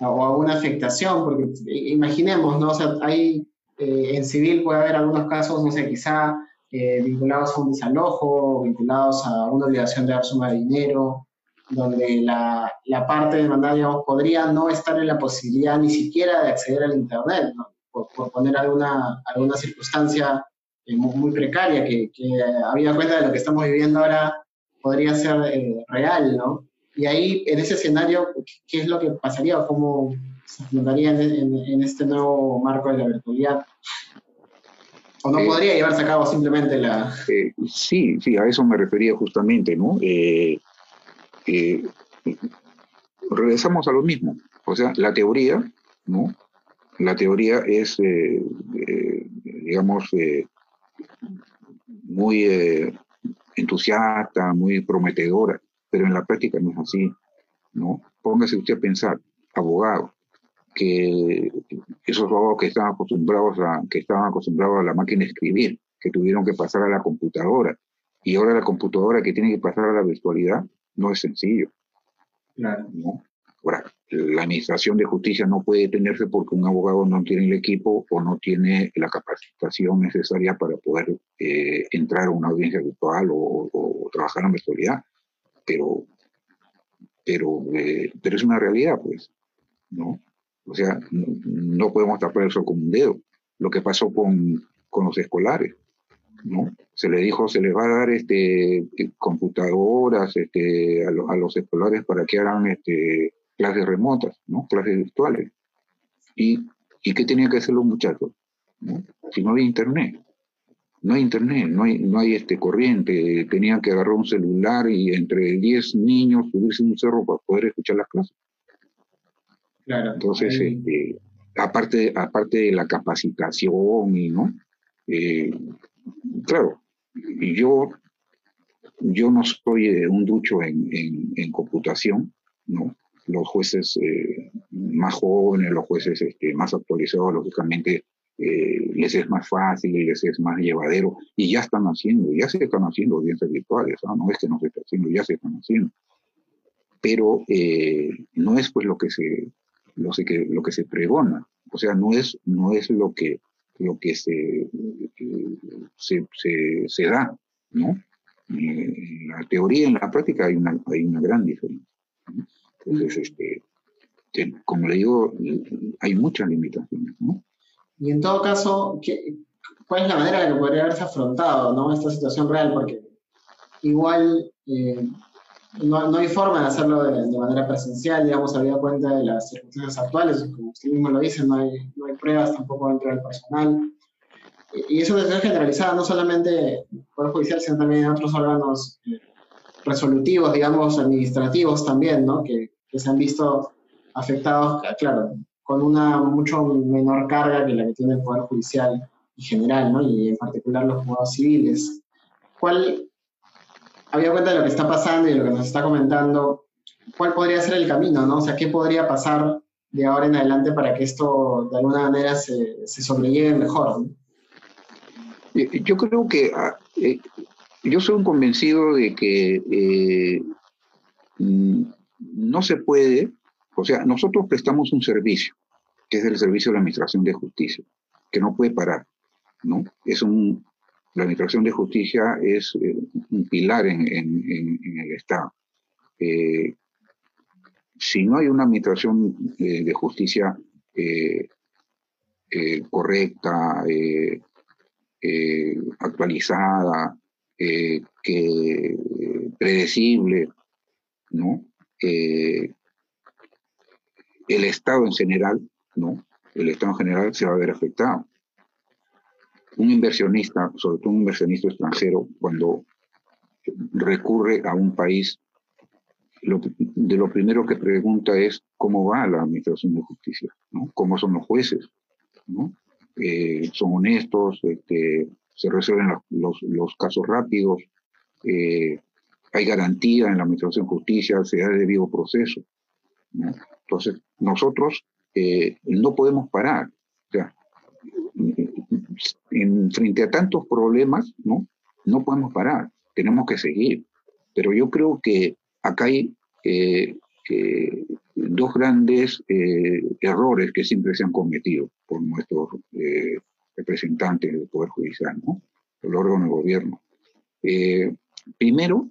o a una afectación, porque imaginemos, ¿no? O sea, hay, eh, en civil puede haber algunos casos, no sé, quizá eh, vinculados a un desalojo, vinculados a una obligación de dar suma de dinero, donde la, la parte demandada, podría no estar en la posibilidad ni siquiera de acceder al Internet, ¿no? por, por poner alguna, alguna circunstancia eh, muy, muy, precaria que, que habida cuenta de lo que estamos viviendo ahora podría ser eh, real, ¿no? Y ahí, en ese escenario, ¿qué es lo que pasaría o cómo se afrontaría en, este nuevo marco de la virtualidad? ¿O no podría llevarse a cabo simplemente la...? sí, sí, a eso me refería justamente, ¿no? regresamos a lo mismo. O sea, la teoría, ¿no? La teoría es, eh, eh, digamos, eh, muy entusiasta, muy prometedora, pero en la práctica no es así, ¿no? Póngase usted a pensar, abogado, que esos abogados que estaban acostumbrados a, que estaban acostumbrados a la máquina de escribir, que tuvieron que pasar a la computadora, y ahora la computadora que tiene que pasar a la virtualidad, no es sencillo. Claro. ¿no? Ahora, la administración de justicia no puede detenerse porque un abogado no tiene el equipo o no tiene la capacitación necesaria para poder eh, entrar a una audiencia virtual o, trabajar en virtualidad. Pero, pero, eh, pero es una realidad, pues, ¿no? O sea, no, podemos tapar eso con un dedo. Lo que pasó con, con los escolares, ¿no? Se le dijo, se les va a dar este, computadoras este, a, a los escolares para que hagan este, clases remotas, ¿no? clases virtuales. ¿Y, ¿Y qué tenían que hacer los muchachos? Si no había internet. No hay internet, no hay, no hay este corriente, tenían que agarrar un celular y entre 10 niños subirse un cerro para poder escuchar las clases. Claro. Entonces, este, aparte, aparte de la capacitación y no, eh, claro, yo, yo no soy un ducho en, en, en computación, ¿no? los jueces eh, más jóvenes, los jueces este, más actualizados, lógicamente eh, les es más fácil les es más llevadero y ya están haciendo, ya se están haciendo audiencias virtuales, ¿no? es que no se está haciendo, ya se están haciendo. Pero eh, no es pues lo que se lo, que, lo que se pregona, o sea, no es, no es lo que lo que se, se, se, da, ¿no? En la teoría y en la práctica hay una, hay una gran diferencia. Entonces, este, como le digo, hay muchas limitaciones, ¿no? Y en todo caso, ¿cuál es la manera en que podría haberse afrontado ¿no? esta situación real? Porque igual eh, no, no, hay forma de hacerlo de, manera presencial, digamos, había cuenta de las circunstancias actuales, como usted mismo lo dice, no hay, no hay pruebas tampoco dentro del personal. Y, eso es generalizada no solamente en el Poder Judicial, sino también en otros órganos eh, resolutivos, digamos, administrativos también, ¿no? Que, que se han visto afectados, claro, con una mucho menor carga que la que tiene el Poder Judicial en general, ¿no? y en particular los juzgados civiles. ¿Cuál, había cuenta de lo que está pasando y de lo que nos está comentando, cuál podría ser el camino, ¿no? O sea, ¿qué podría pasar de ahora en adelante para que esto de alguna manera se, se sobrelleve mejor? Yo creo que ah, eh, yo soy un convencido de que eh, mm, no se puede, o sea, nosotros prestamos un servicio, que es el servicio de la Administración de Justicia, que no puede parar, ¿no? Es un, la Administración de Justicia es eh, un pilar en, el Estado. Eh, si no hay una Administración eh, de Justicia correcta, actualizada, predecible, ¿no? El Estado en general, ¿no? El Estado en general se va a ver afectado. Un inversionista, sobre todo un inversionista extranjero, cuando recurre a un país, de lo primero que pregunta es cómo va la administración de justicia, ¿no? ¿Cómo son los jueces? ¿no? Eh, ¿Son honestos? Este, ¿Se resuelven los, los, casos rápidos? Eh, hay garantía en la Administración de Justicia, se da el debido proceso. Entonces, nosotros eh, no podemos parar. O sea, en, frente a tantos problemas, ¿no? no podemos parar, tenemos que seguir. Pero yo creo que acá hay eh, dos grandes eh, errores que siempre se han cometido por nuestros representantes del Poder Judicial, ¿no? el órgano de gobierno. primero,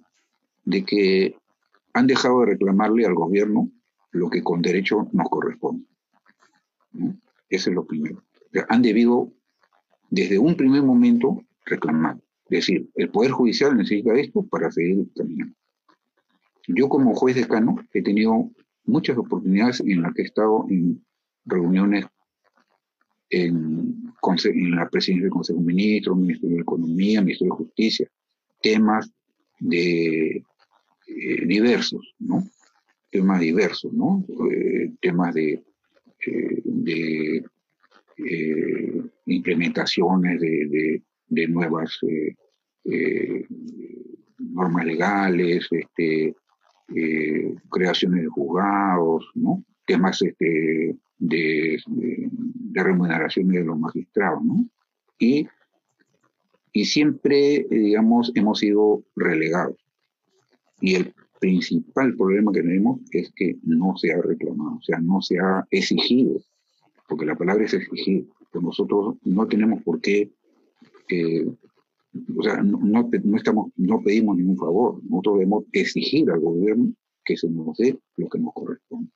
de que han dejado de reclamarle al gobierno lo que con derecho nos corresponde. Ese es lo primero. han debido, desde un primer momento, reclamar. Es decir, el Poder Judicial necesita esto para seguir caminando. Yo como juez decano he tenido muchas oportunidades en las que he estado en reuniones en, la presidencia del Consejo de Ministros, Ministerio de Economía, Ministerio de Justicia, temas de eh, diversos, ¿no? Temas diversos, ¿no? Eh, temas de, eh, de implementaciones de, de nuevas normas legales, este, creaciones de juzgados, temas este, de, de, remuneraciones de los magistrados. Y, y siempre, digamos, hemos sido relegados. Y el principal problema que tenemos es que no se ha reclamado, o sea, no se ha exigido, porque la palabra es exigir. Pues nosotros no tenemos por qué, eh, o sea, no, no, estamos, no pedimos ningún favor, nosotros debemos exigir al gobierno que se nos dé lo que nos corresponde.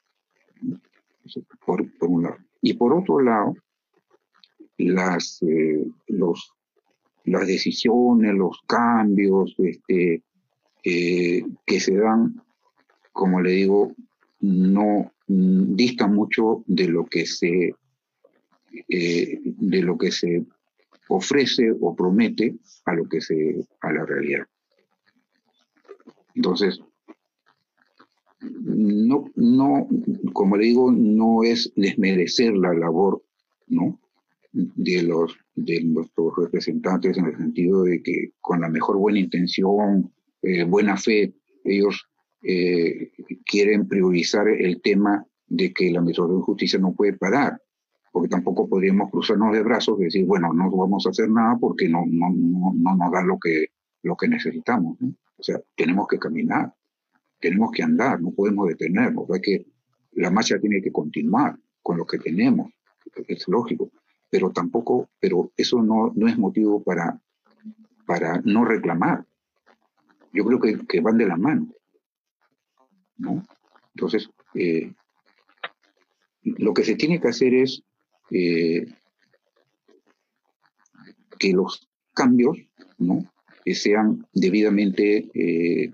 Por, un lado. Y por otro lado, las, eh, los, las decisiones, los cambios este, eh, que se dan, como le digo, no distan mucho de lo que se eh, de lo que se ofrece o promete a lo que se a la realidad. Entonces, no, no, como le digo, no es desmerecer la labor, ¿no? de los de nuestros representantes en el sentido de que con la mejor buena intención, eh, buena fe, ellos eh, quieren priorizar el tema de que la metodología de justicia no puede parar, porque tampoco podríamos cruzarnos de brazos y decir, bueno, no vamos a hacer nada porque no, no, no, no nos da lo que, lo que necesitamos. O sea, tenemos que caminar tenemos que andar, no podemos detenernos, hay que, la marcha tiene que continuar con lo que tenemos, es lógico, pero tampoco, pero eso no, no es motivo para, para no reclamar. Yo creo que, que van de la mano, Entonces, eh, lo que se tiene que hacer es eh, que los cambios, ¿no? Sean debidamente eh,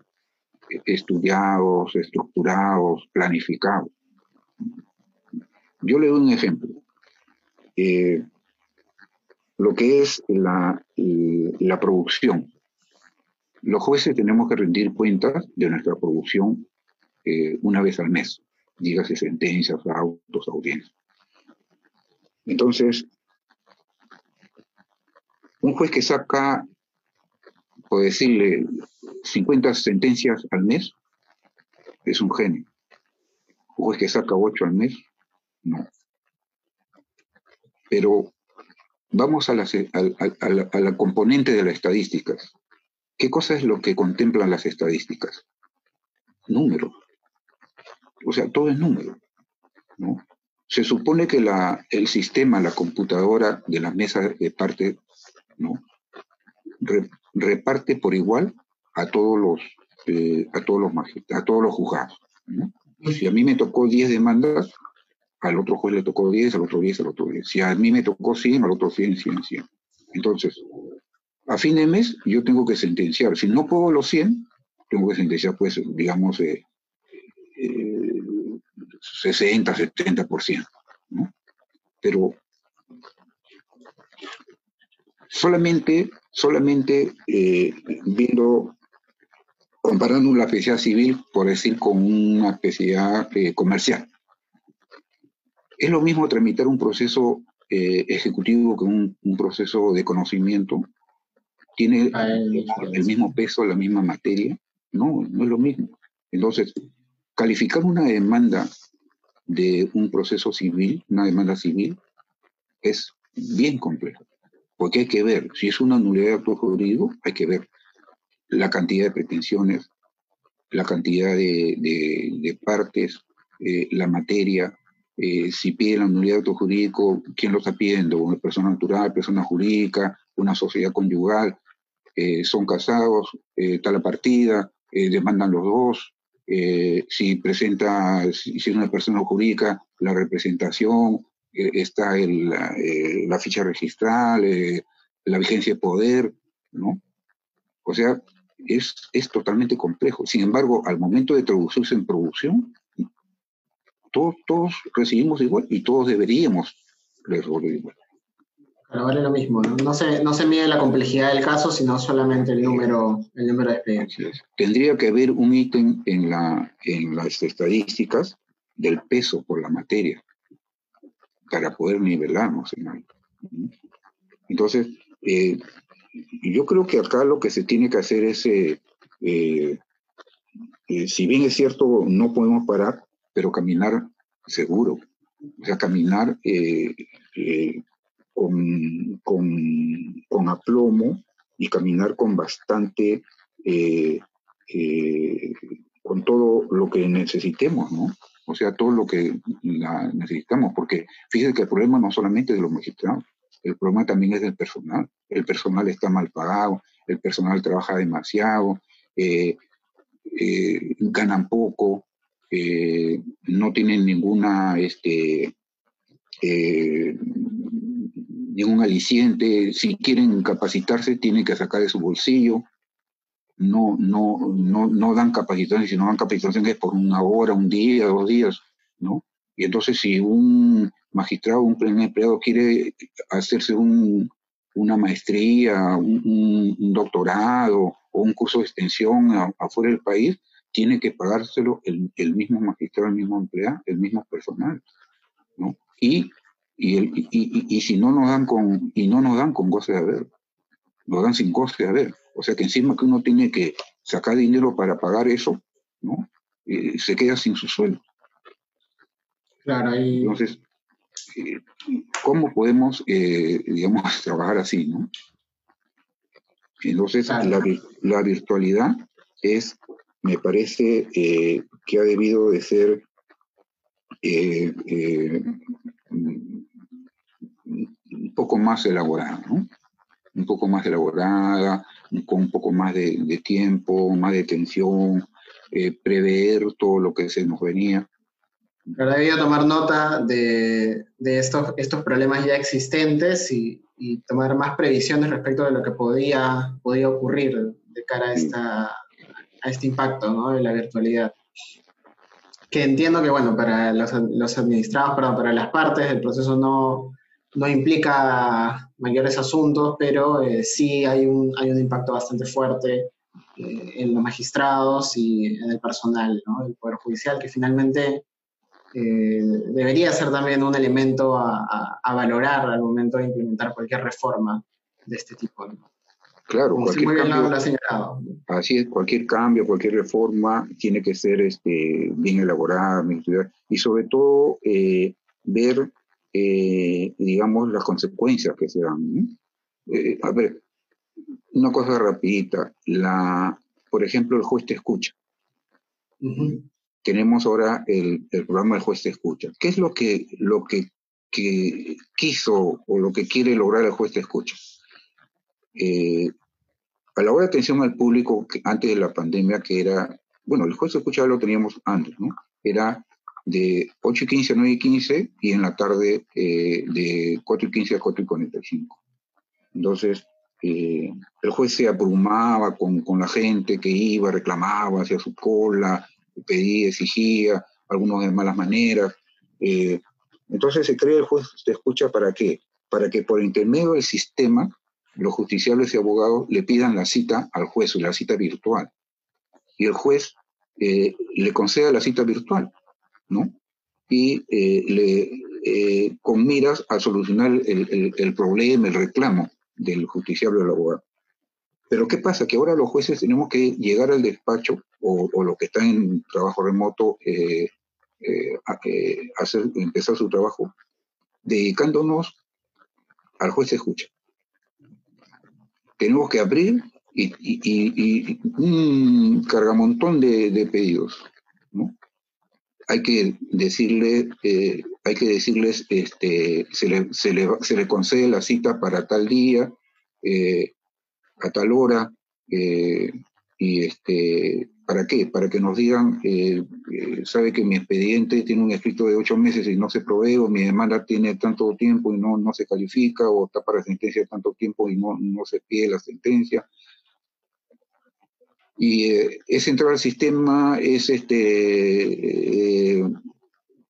estudiados, estructurados, planificados. Yo le doy un ejemplo. Lo que es la, la producción. Los jueces tenemos que rendir cuentas de nuestra producción eh, una vez al mes, dígase sentencias, autos, audiencias. Entonces, un juez que saca, por decirle, 50 sentencias al mes, es un genio. Un juez que saca 8 al mes, no. Pero vamos a la, a, la, componente de las estadísticas. ¿Qué cosa es lo que contemplan las estadísticas? Números. O sea, todo es número. ¿no? Se supone que la, el sistema, la computadora de las mesas de parte, ¿no? reparte por igual a todos los, eh, a todos los a todos los juzgados. Si a mí me tocó 10 demandas, al otro juez le tocó 10, al otro 10, al otro 10. Si a mí me tocó 100, al otro 100, 100, 100. Entonces, a fin de mes yo tengo que sentenciar. Si no puedo los 100, tengo que sentenciar, pues, digamos, eh, eh, 60, 70%. ¿no? Pero solamente, solamente eh, viendo comparando la especialidad civil, por decir, con una especialidad eh, comercial. Es lo mismo tramitar un proceso eh, ejecutivo que un, proceso de conocimiento. ¿Tiene el mismo peso, la misma materia? No, no es lo mismo. Entonces, calificar una demanda de un proceso civil, una demanda civil, es bien complejo. Porque hay que ver, si es una nulidad de acto jurídico, hay que ver la cantidad de pretensiones, la cantidad de, partes, eh, la materia, eh, si pide la nulidad de auto jurídico, quién lo está pidiendo, una persona natural, persona jurídica, una sociedad conyugal, eh, son casados, está la partida, demandan los dos, si presenta, si es una persona jurídica, la representación, está el, la ficha registral, la vigencia de poder, ¿no? O sea, es, es totalmente complejo. Sin embargo, al momento de traducirse en producción, todos, todos recibimos igual y todos deberíamos resolver igual. Pero vale lo mismo, ¿no? No se, no se mide la complejidad del caso, sino solamente el número, el número de expedientes. Tendría que haber un ítem en, la, en las estadísticas del peso por la materia para poder nivelarnos. Entonces, eh, yo creo que acá lo que se tiene que hacer es, eh, eh, si bien es cierto, no podemos parar, pero caminar seguro. O sea, caminar con, con, aplomo y caminar con bastante, eh, eh, con todo lo que necesitemos, ¿no? O sea, todo lo que necesitamos, porque fíjense que el problema no solamente es de los magistrados, el problema también es del personal. El personal está mal pagado, el personal trabaja demasiado, eh, ganan poco, no tienen ninguna, este, ningún aliciente. Si quieren capacitarse, tienen que sacar de su bolsillo. No, no, no, no dan capacitación, si no dan capacitación es por una hora, un día, dos días, ¿no? Y entonces si un magistrado, un empleado quiere hacerse un, una maestría, un, doctorado o un curso de extensión afuera del país, tiene que pagárselo el, el, mismo magistrado, el mismo empleado, el mismo personal, ¿no? Y y, el, y, y, si no nos dan con, y no nos dan con goce de haber, nos dan sin goce de haber. O sea que encima que uno tiene que sacar dinero para pagar eso, ¿no? Eh, se queda sin su sueldo. Claro, ahí... Entonces, eh, ¿cómo podemos, eh, digamos, trabajar así, no? Entonces, la, la, virtualidad es, me parece, que ha debido de ser un poco más elaborada, ¿no? Un poco más elaborada, con un poco más de, tiempo, más de atención, eh, prever todo lo que se nos venía. Pero debía tomar nota de, de estos, estos problemas ya existentes y, y, tomar más previsiones respecto de lo que podía, podía ocurrir de cara a, esta, a este impacto ¿no? de la virtualidad. Que entiendo que, bueno, para los, los administrados, perdón, para las partes, el proceso no, no implica mayores asuntos, pero eh, sí hay un, hay un impacto bastante fuerte eh, en los magistrados y en el personal del Poder Judicial, que finalmente eh, debería ser también un elemento a, valorar al momento de implementar cualquier reforma de este tipo. Claro, cualquier cambio, así es, cualquier cambio, cualquier reforma tiene que ser este, bien elaborada, y sobre todo ver eh, digamos, las consecuencias que se dan. Eh, a ver, una cosa rapidita, la, por ejemplo, el juez te escucha. Tenemos ahora el, programa del juez te escucha. ¿Qué es lo que, lo que, quiso o lo que quiere lograr el juez te escucha? Eh, a la hora de atención al público, antes de la pandemia, que era, bueno, el juez te escucha lo teníamos antes, ¿no? Era de 8 y 15 a 9 y 15 y en la tarde eh, de 4 y 15 a 4 y 45. Entonces, eh, el juez se abrumaba con, con, la gente que iba, reclamaba, hacía su cola, pedía, exigía, algunos de malas maneras. Eh, entonces se cree el juez te escucha para qué? Para que por intermedio del sistema los justiciables y abogados le pidan la cita al juez, la cita virtual. Y el juez le conceda la cita virtual. ¿no? Y eh, le, eh, con miras a solucionar el, problema, el reclamo del justiciable o del abogado. Pero ¿qué pasa? Que ahora los jueces tenemos que llegar al despacho o, los que están en trabajo remoto eh, hacer, empezar su trabajo dedicándonos al juez de escucha. Tenemos que abrir y, y, y, un cargamontón de, de pedidos, ¿no? hay que decirle, eh, hay que decirles, este, se le, se, le, se le concede la cita para tal día, eh, a tal hora, eh, y este, ¿para qué? Para que nos digan, sabe que mi expediente tiene un escrito de ocho meses y no se provee, o mi demanda tiene tanto tiempo y no, no se califica, o está para sentencia tanto tiempo y no, no se pide la sentencia. Y eh, es entrar al sistema, es este, eh,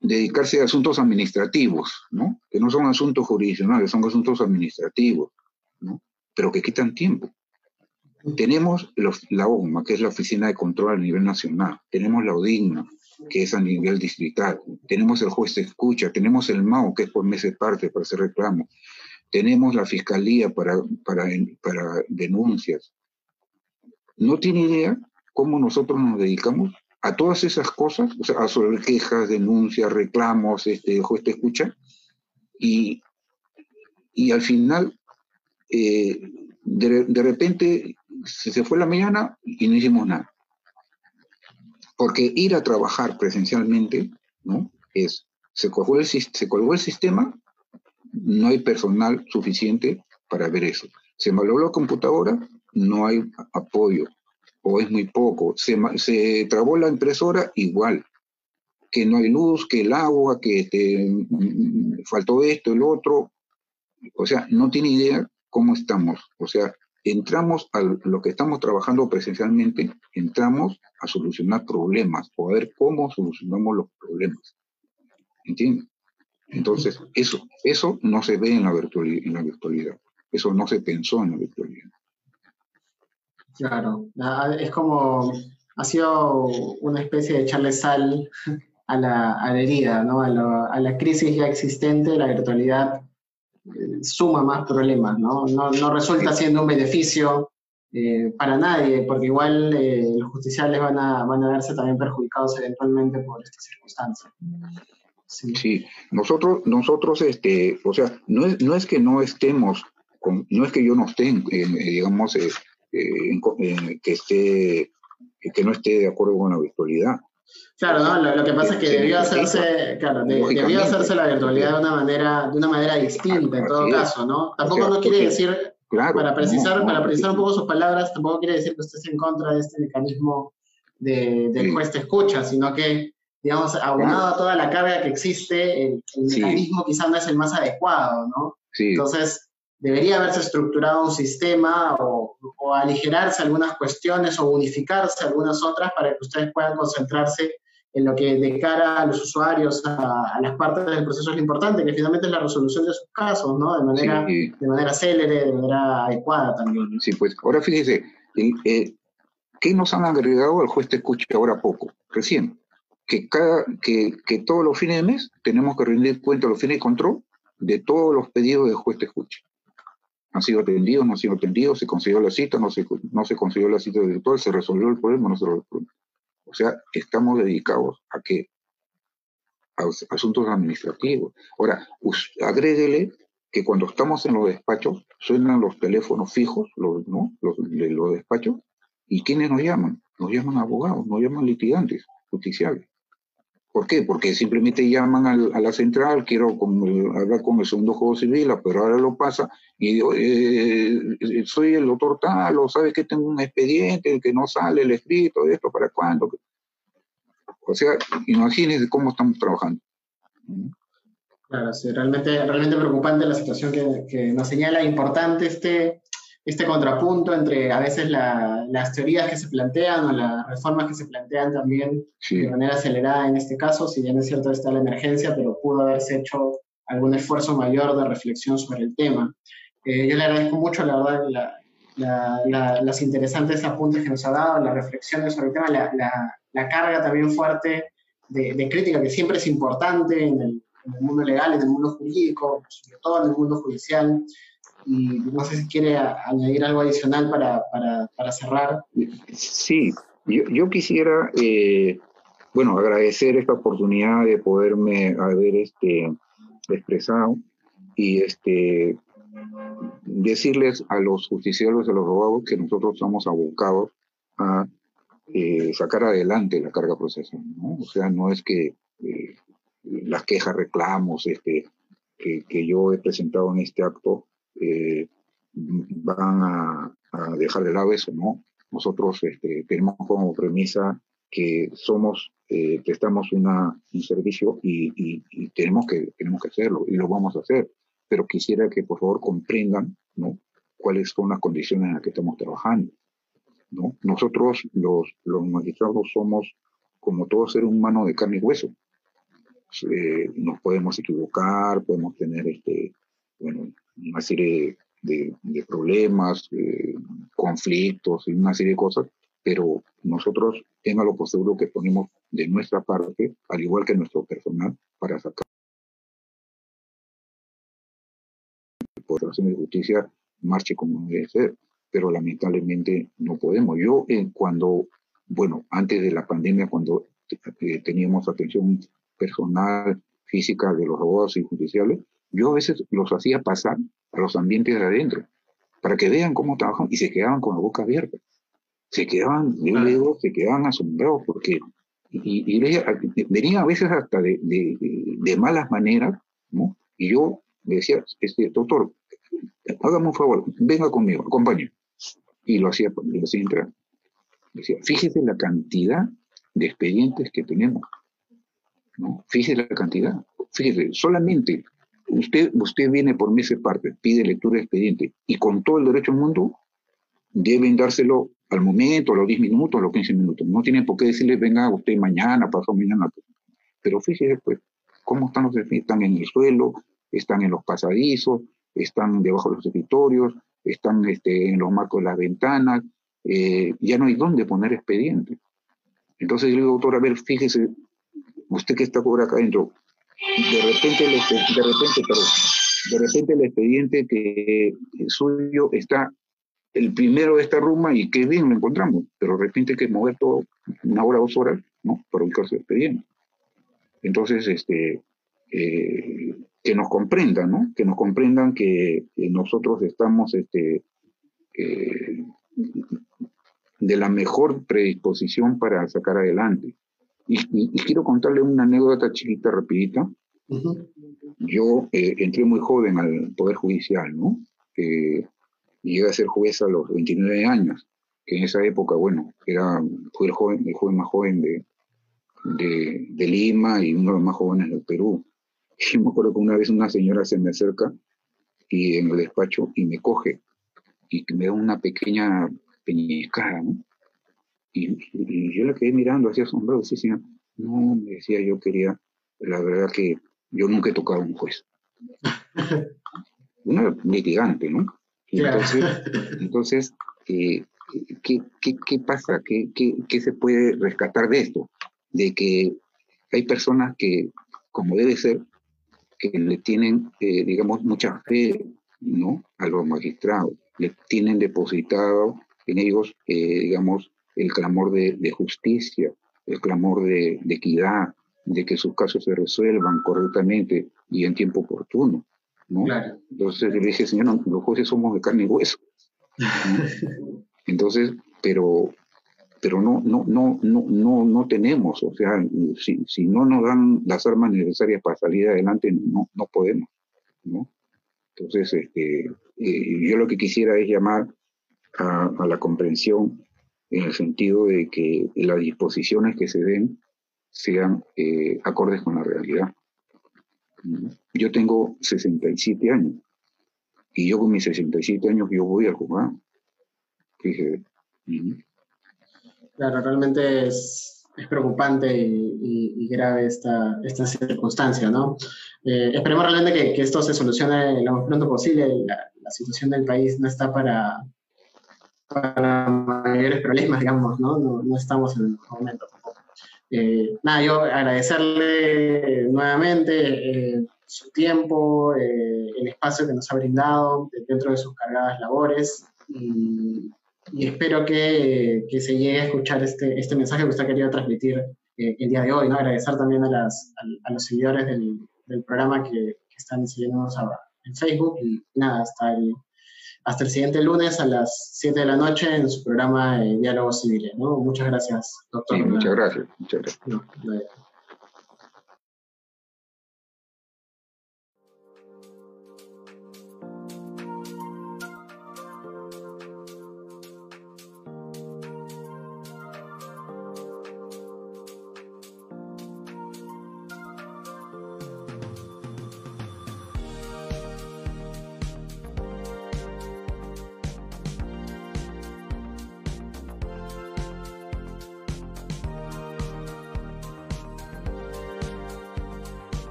dedicarse a asuntos administrativos, ¿no? Que no son asuntos jurisdiccionales, son asuntos administrativos, ¿no? Pero que quitan tiempo. Tenemos la OGMA, que es la Oficina de Control a nivel nacional. Tenemos la ODIGNA, que es a nivel distrital. Tenemos el juez de escucha. Tenemos el MAO, que es por mes de parte para hacer reclamo. Tenemos la Fiscalía para, para, para denuncias. No tiene idea cómo nosotros nos dedicamos a todas esas cosas, a sobre quejas, denuncias, reclamos, este, juez te escucha, y, y al final, eh, de, de, repente, se fue la mañana y no hicimos nada. Porque ir a trabajar presencialmente, ¿no? Es, se colgó el, se colgó el sistema, no hay personal suficiente para ver eso. Se malogró la computadora, no hay apoyo o es muy poco. Se, se trabó la impresora igual, que no hay luz, que el agua, que te, mm, faltó esto, el otro. O sea, no tiene idea cómo estamos. O sea, entramos a lo que estamos trabajando presencialmente, entramos a solucionar problemas o a ver cómo solucionamos los problemas. ¿Entiendes? Entonces, eso, eso no se ve en la, virtualidad, en la virtualidad. Eso no se pensó en la virtualidad. Claro, es como, ha sido una especie de echarle sal a la, a la herida, ¿no? a, la, a, la, crisis ya existente, la virtualidad suma más problemas, ¿no? No, no resulta siendo un beneficio eh, para nadie, porque igual eh, los justiciales van a, van a verse también perjudicados eventualmente por estas circunstancias. Sí. sí, nosotros, nosotros, este, o sea, no es, no es que no estemos, con, no es que yo no esté, digamos, eh, que esté que no esté de acuerdo con la virtualidad. Claro, no, lo, que pasa es que debió hacerse, claro, debió hacerse la virtualidad de una manera, de una manera distinta en todo caso, ¿no? Tampoco no quiere decir, para precisar, para precisar un poco sus palabras, tampoco quiere decir que usted esté en contra de este mecanismo de, de escucha, sino que, digamos, aunado a toda la carga que existe, el, mecanismo quizás no es el más adecuado, ¿no? Entonces, debería haberse estructurado un sistema o, aligerarse algunas cuestiones o unificarse algunas otras para que ustedes puedan concentrarse en lo que de cara a los usuarios, a, las partes del proceso es lo importante, que finalmente es la resolución de sus casos, ¿no? De manera, de manera célere, de manera adecuada también. Sí, pues ahora fíjese, eh, ¿qué nos han agregado al juez te escucha ahora poco? Recién, que, cada, que, que todos los fines de mes tenemos que rendir cuenta los fines de control de todos los pedidos de juez te escucha han sido atendidos, no han sido atendidos, se consiguió la cita, no se, no se consiguió la cita virtual, se resolvió el problema, no se resolvió el problema. O sea, estamos dedicados a qué? A asuntos administrativos. Ahora, agréguele que cuando estamos en los despachos, suenan los teléfonos fijos, los, ¿no? los, los despachos, ¿y quiénes nos llaman? Nos llaman abogados, nos llaman litigantes justiciables. ¿Por qué? Porque simplemente llaman a la central, quiero hablar con el segundo juego civil, pero ahora lo pasa y eh, eh, soy el doctor tal, o sabes que tengo un expediente que no sale el escrito, esto, ¿para cuándo? O sea, imagínense cómo estamos trabajando. Claro, sí, realmente, realmente preocupante la situación que, que nos señala, importante este, este contrapunto entre a veces las teorías que se plantean o las reformas que se plantean también de manera acelerada en este caso, si bien es cierto está la emergencia, pero pudo haberse hecho algún esfuerzo mayor de reflexión sobre el tema. Eh, yo le agradezco mucho, la verdad, la, las interesantes apuntes que nos ha dado, las reflexiones sobre el tema, la, carga también fuerte de, crítica que siempre es importante en el, en el mundo legal, en el mundo jurídico, sobre todo en el mundo judicial y no sé si quiere añadir algo adicional para, para, para cerrar. Sí, yo, yo quisiera, eh, bueno, agradecer esta oportunidad de poderme haber este, expresado y este, decirles a los justiciables, a los abogados, que nosotros estamos abocados a eh, sacar adelante la carga procesal. ¿no? O sea, no es que eh, las quejas, reclamos este, que, que yo he presentado en este acto eh, van a, dejar de lado eso, ¿no? Nosotros este, tenemos como premisa que somos, eh, prestamos una, un servicio y, tenemos, que, tenemos que hacerlo y lo vamos a hacer. Pero quisiera que por favor comprendan, ¿no? Cuáles son las condiciones en las que estamos trabajando. ¿no? Nosotros, los, los magistrados, somos como todo ser humano de carne y hueso. Eh, nos podemos equivocar, podemos tener este, bueno, una serie de, problemas, eh, conflictos y una serie de cosas, pero nosotros, tenga lo posible que ponemos de nuestra parte, al igual que nuestro personal, para sacar por razones de justicia marche como debe ser, pero lamentablemente no podemos. Yo eh, cuando, bueno, antes de la pandemia, cuando eh, teníamos atención personal, física de los abogados y judiciales, yo a veces los hacía pasar a los ambientes de adentro, para que vean cómo trabajan y se quedaban con la boca abierta. Se quedaban, yo digo, se quedaban asombrados porque, y, y, venían a veces hasta de, de, malas maneras, ¿no? Y yo le decía, este, doctor, hágame un favor, venga conmigo, acompañe. Y lo hacía, lo hacía entrar. Decía, fíjese la cantidad de expedientes que tenemos. ¿no? Fíjese la cantidad. Fíjese, solamente usted, usted viene por meses parte, pide lectura de expediente y con todo el derecho al mundo deben dárselo al momento, a los 10 minutos, a los 15 minutos. No tienen por qué decirle, venga usted mañana, pasó mañana. Pero fíjese, pues, cómo están los. Están en el suelo, están en los pasadizos, están debajo de los escritorios, están este, en los marcos de las ventanas, eh, ya no hay dónde poner expediente. Entonces yo le digo, doctor, a ver, fíjese, usted que está por acá adentro, de repente, el, de repente, de repente el expediente que suyo está el primero de esta ruma y qué bien lo encontramos, pero de repente hay que mover todo una hora, dos horas, ¿no? Para ubicarse el expediente. Entonces, este, eh, que nos comprendan, ¿no? Que nos comprendan que, nosotros estamos este, eh, de la mejor predisposición para sacar adelante. Y, quiero contarle una anécdota chiquita, rapidita. Yo eh, entré muy joven al Poder Judicial, ¿no? llegué a ser juez a los 29 años, que en esa época, bueno, era, fui el joven, el joven más joven de, de, de Lima y uno de los más jóvenes del Perú. Y me acuerdo que una vez una señora se me acerca y en el despacho y me coge y me da una pequeña peñiscada, ¿no? Y, yo la quedé mirando así asombrado, sí, señor. No, me decía, yo quería, la verdad que yo nunca he tocado a un juez. Una litigante, ¿no? entonces, entonces eh, ¿qué, qué, qué, pasa? ¿Qué, ¿Qué, qué, se puede rescatar de esto? De que hay personas que, como debe ser, que le tienen, eh, digamos, mucha fe ¿no? a los magistrados, le tienen depositado en ellos, eh, digamos, el clamor de, justicia, el clamor de, equidad, de que sus casos se resuelvan correctamente y en tiempo oportuno. ¿no? Entonces le dije, señor, los jueces somos de carne y hueso. Entonces, pero pero no, no, no, no, no, no tenemos, o sea, si, si no nos dan las armas necesarias para salir adelante, no, no podemos, ¿no? Entonces, este, eh, yo lo que quisiera es llamar a, la comprensión en el sentido de que las disposiciones que se den sean eh, acordes con la realidad. Yo tengo 67 años y yo con mis 67 años yo voy a jugar. Fíjate. Claro, realmente es, preocupante y, grave esta, esta circunstancia, ¿no? Eh, esperemos realmente que, esto se solucione lo más pronto posible. La, la situación del país no está para, para mayores problemas, digamos, ¿no? No, estamos en el momento eh, nada, yo agradecerle nuevamente eh, su tiempo, el espacio que nos ha brindado dentro de sus cargadas labores y, y espero que, que, se llegue a escuchar este, este mensaje que usted ha querido transmitir eh, el día de hoy, ¿no? Agradecer también a, las, a, los seguidores del, del programa que, que, están siguiéndonos en Facebook y nada, hasta el, hasta el siguiente lunes a las 7 de la noche en su programa de Diálogos Civiles, ¿no? Muchas gracias, doctor. muchas gracias. Muchas gracias.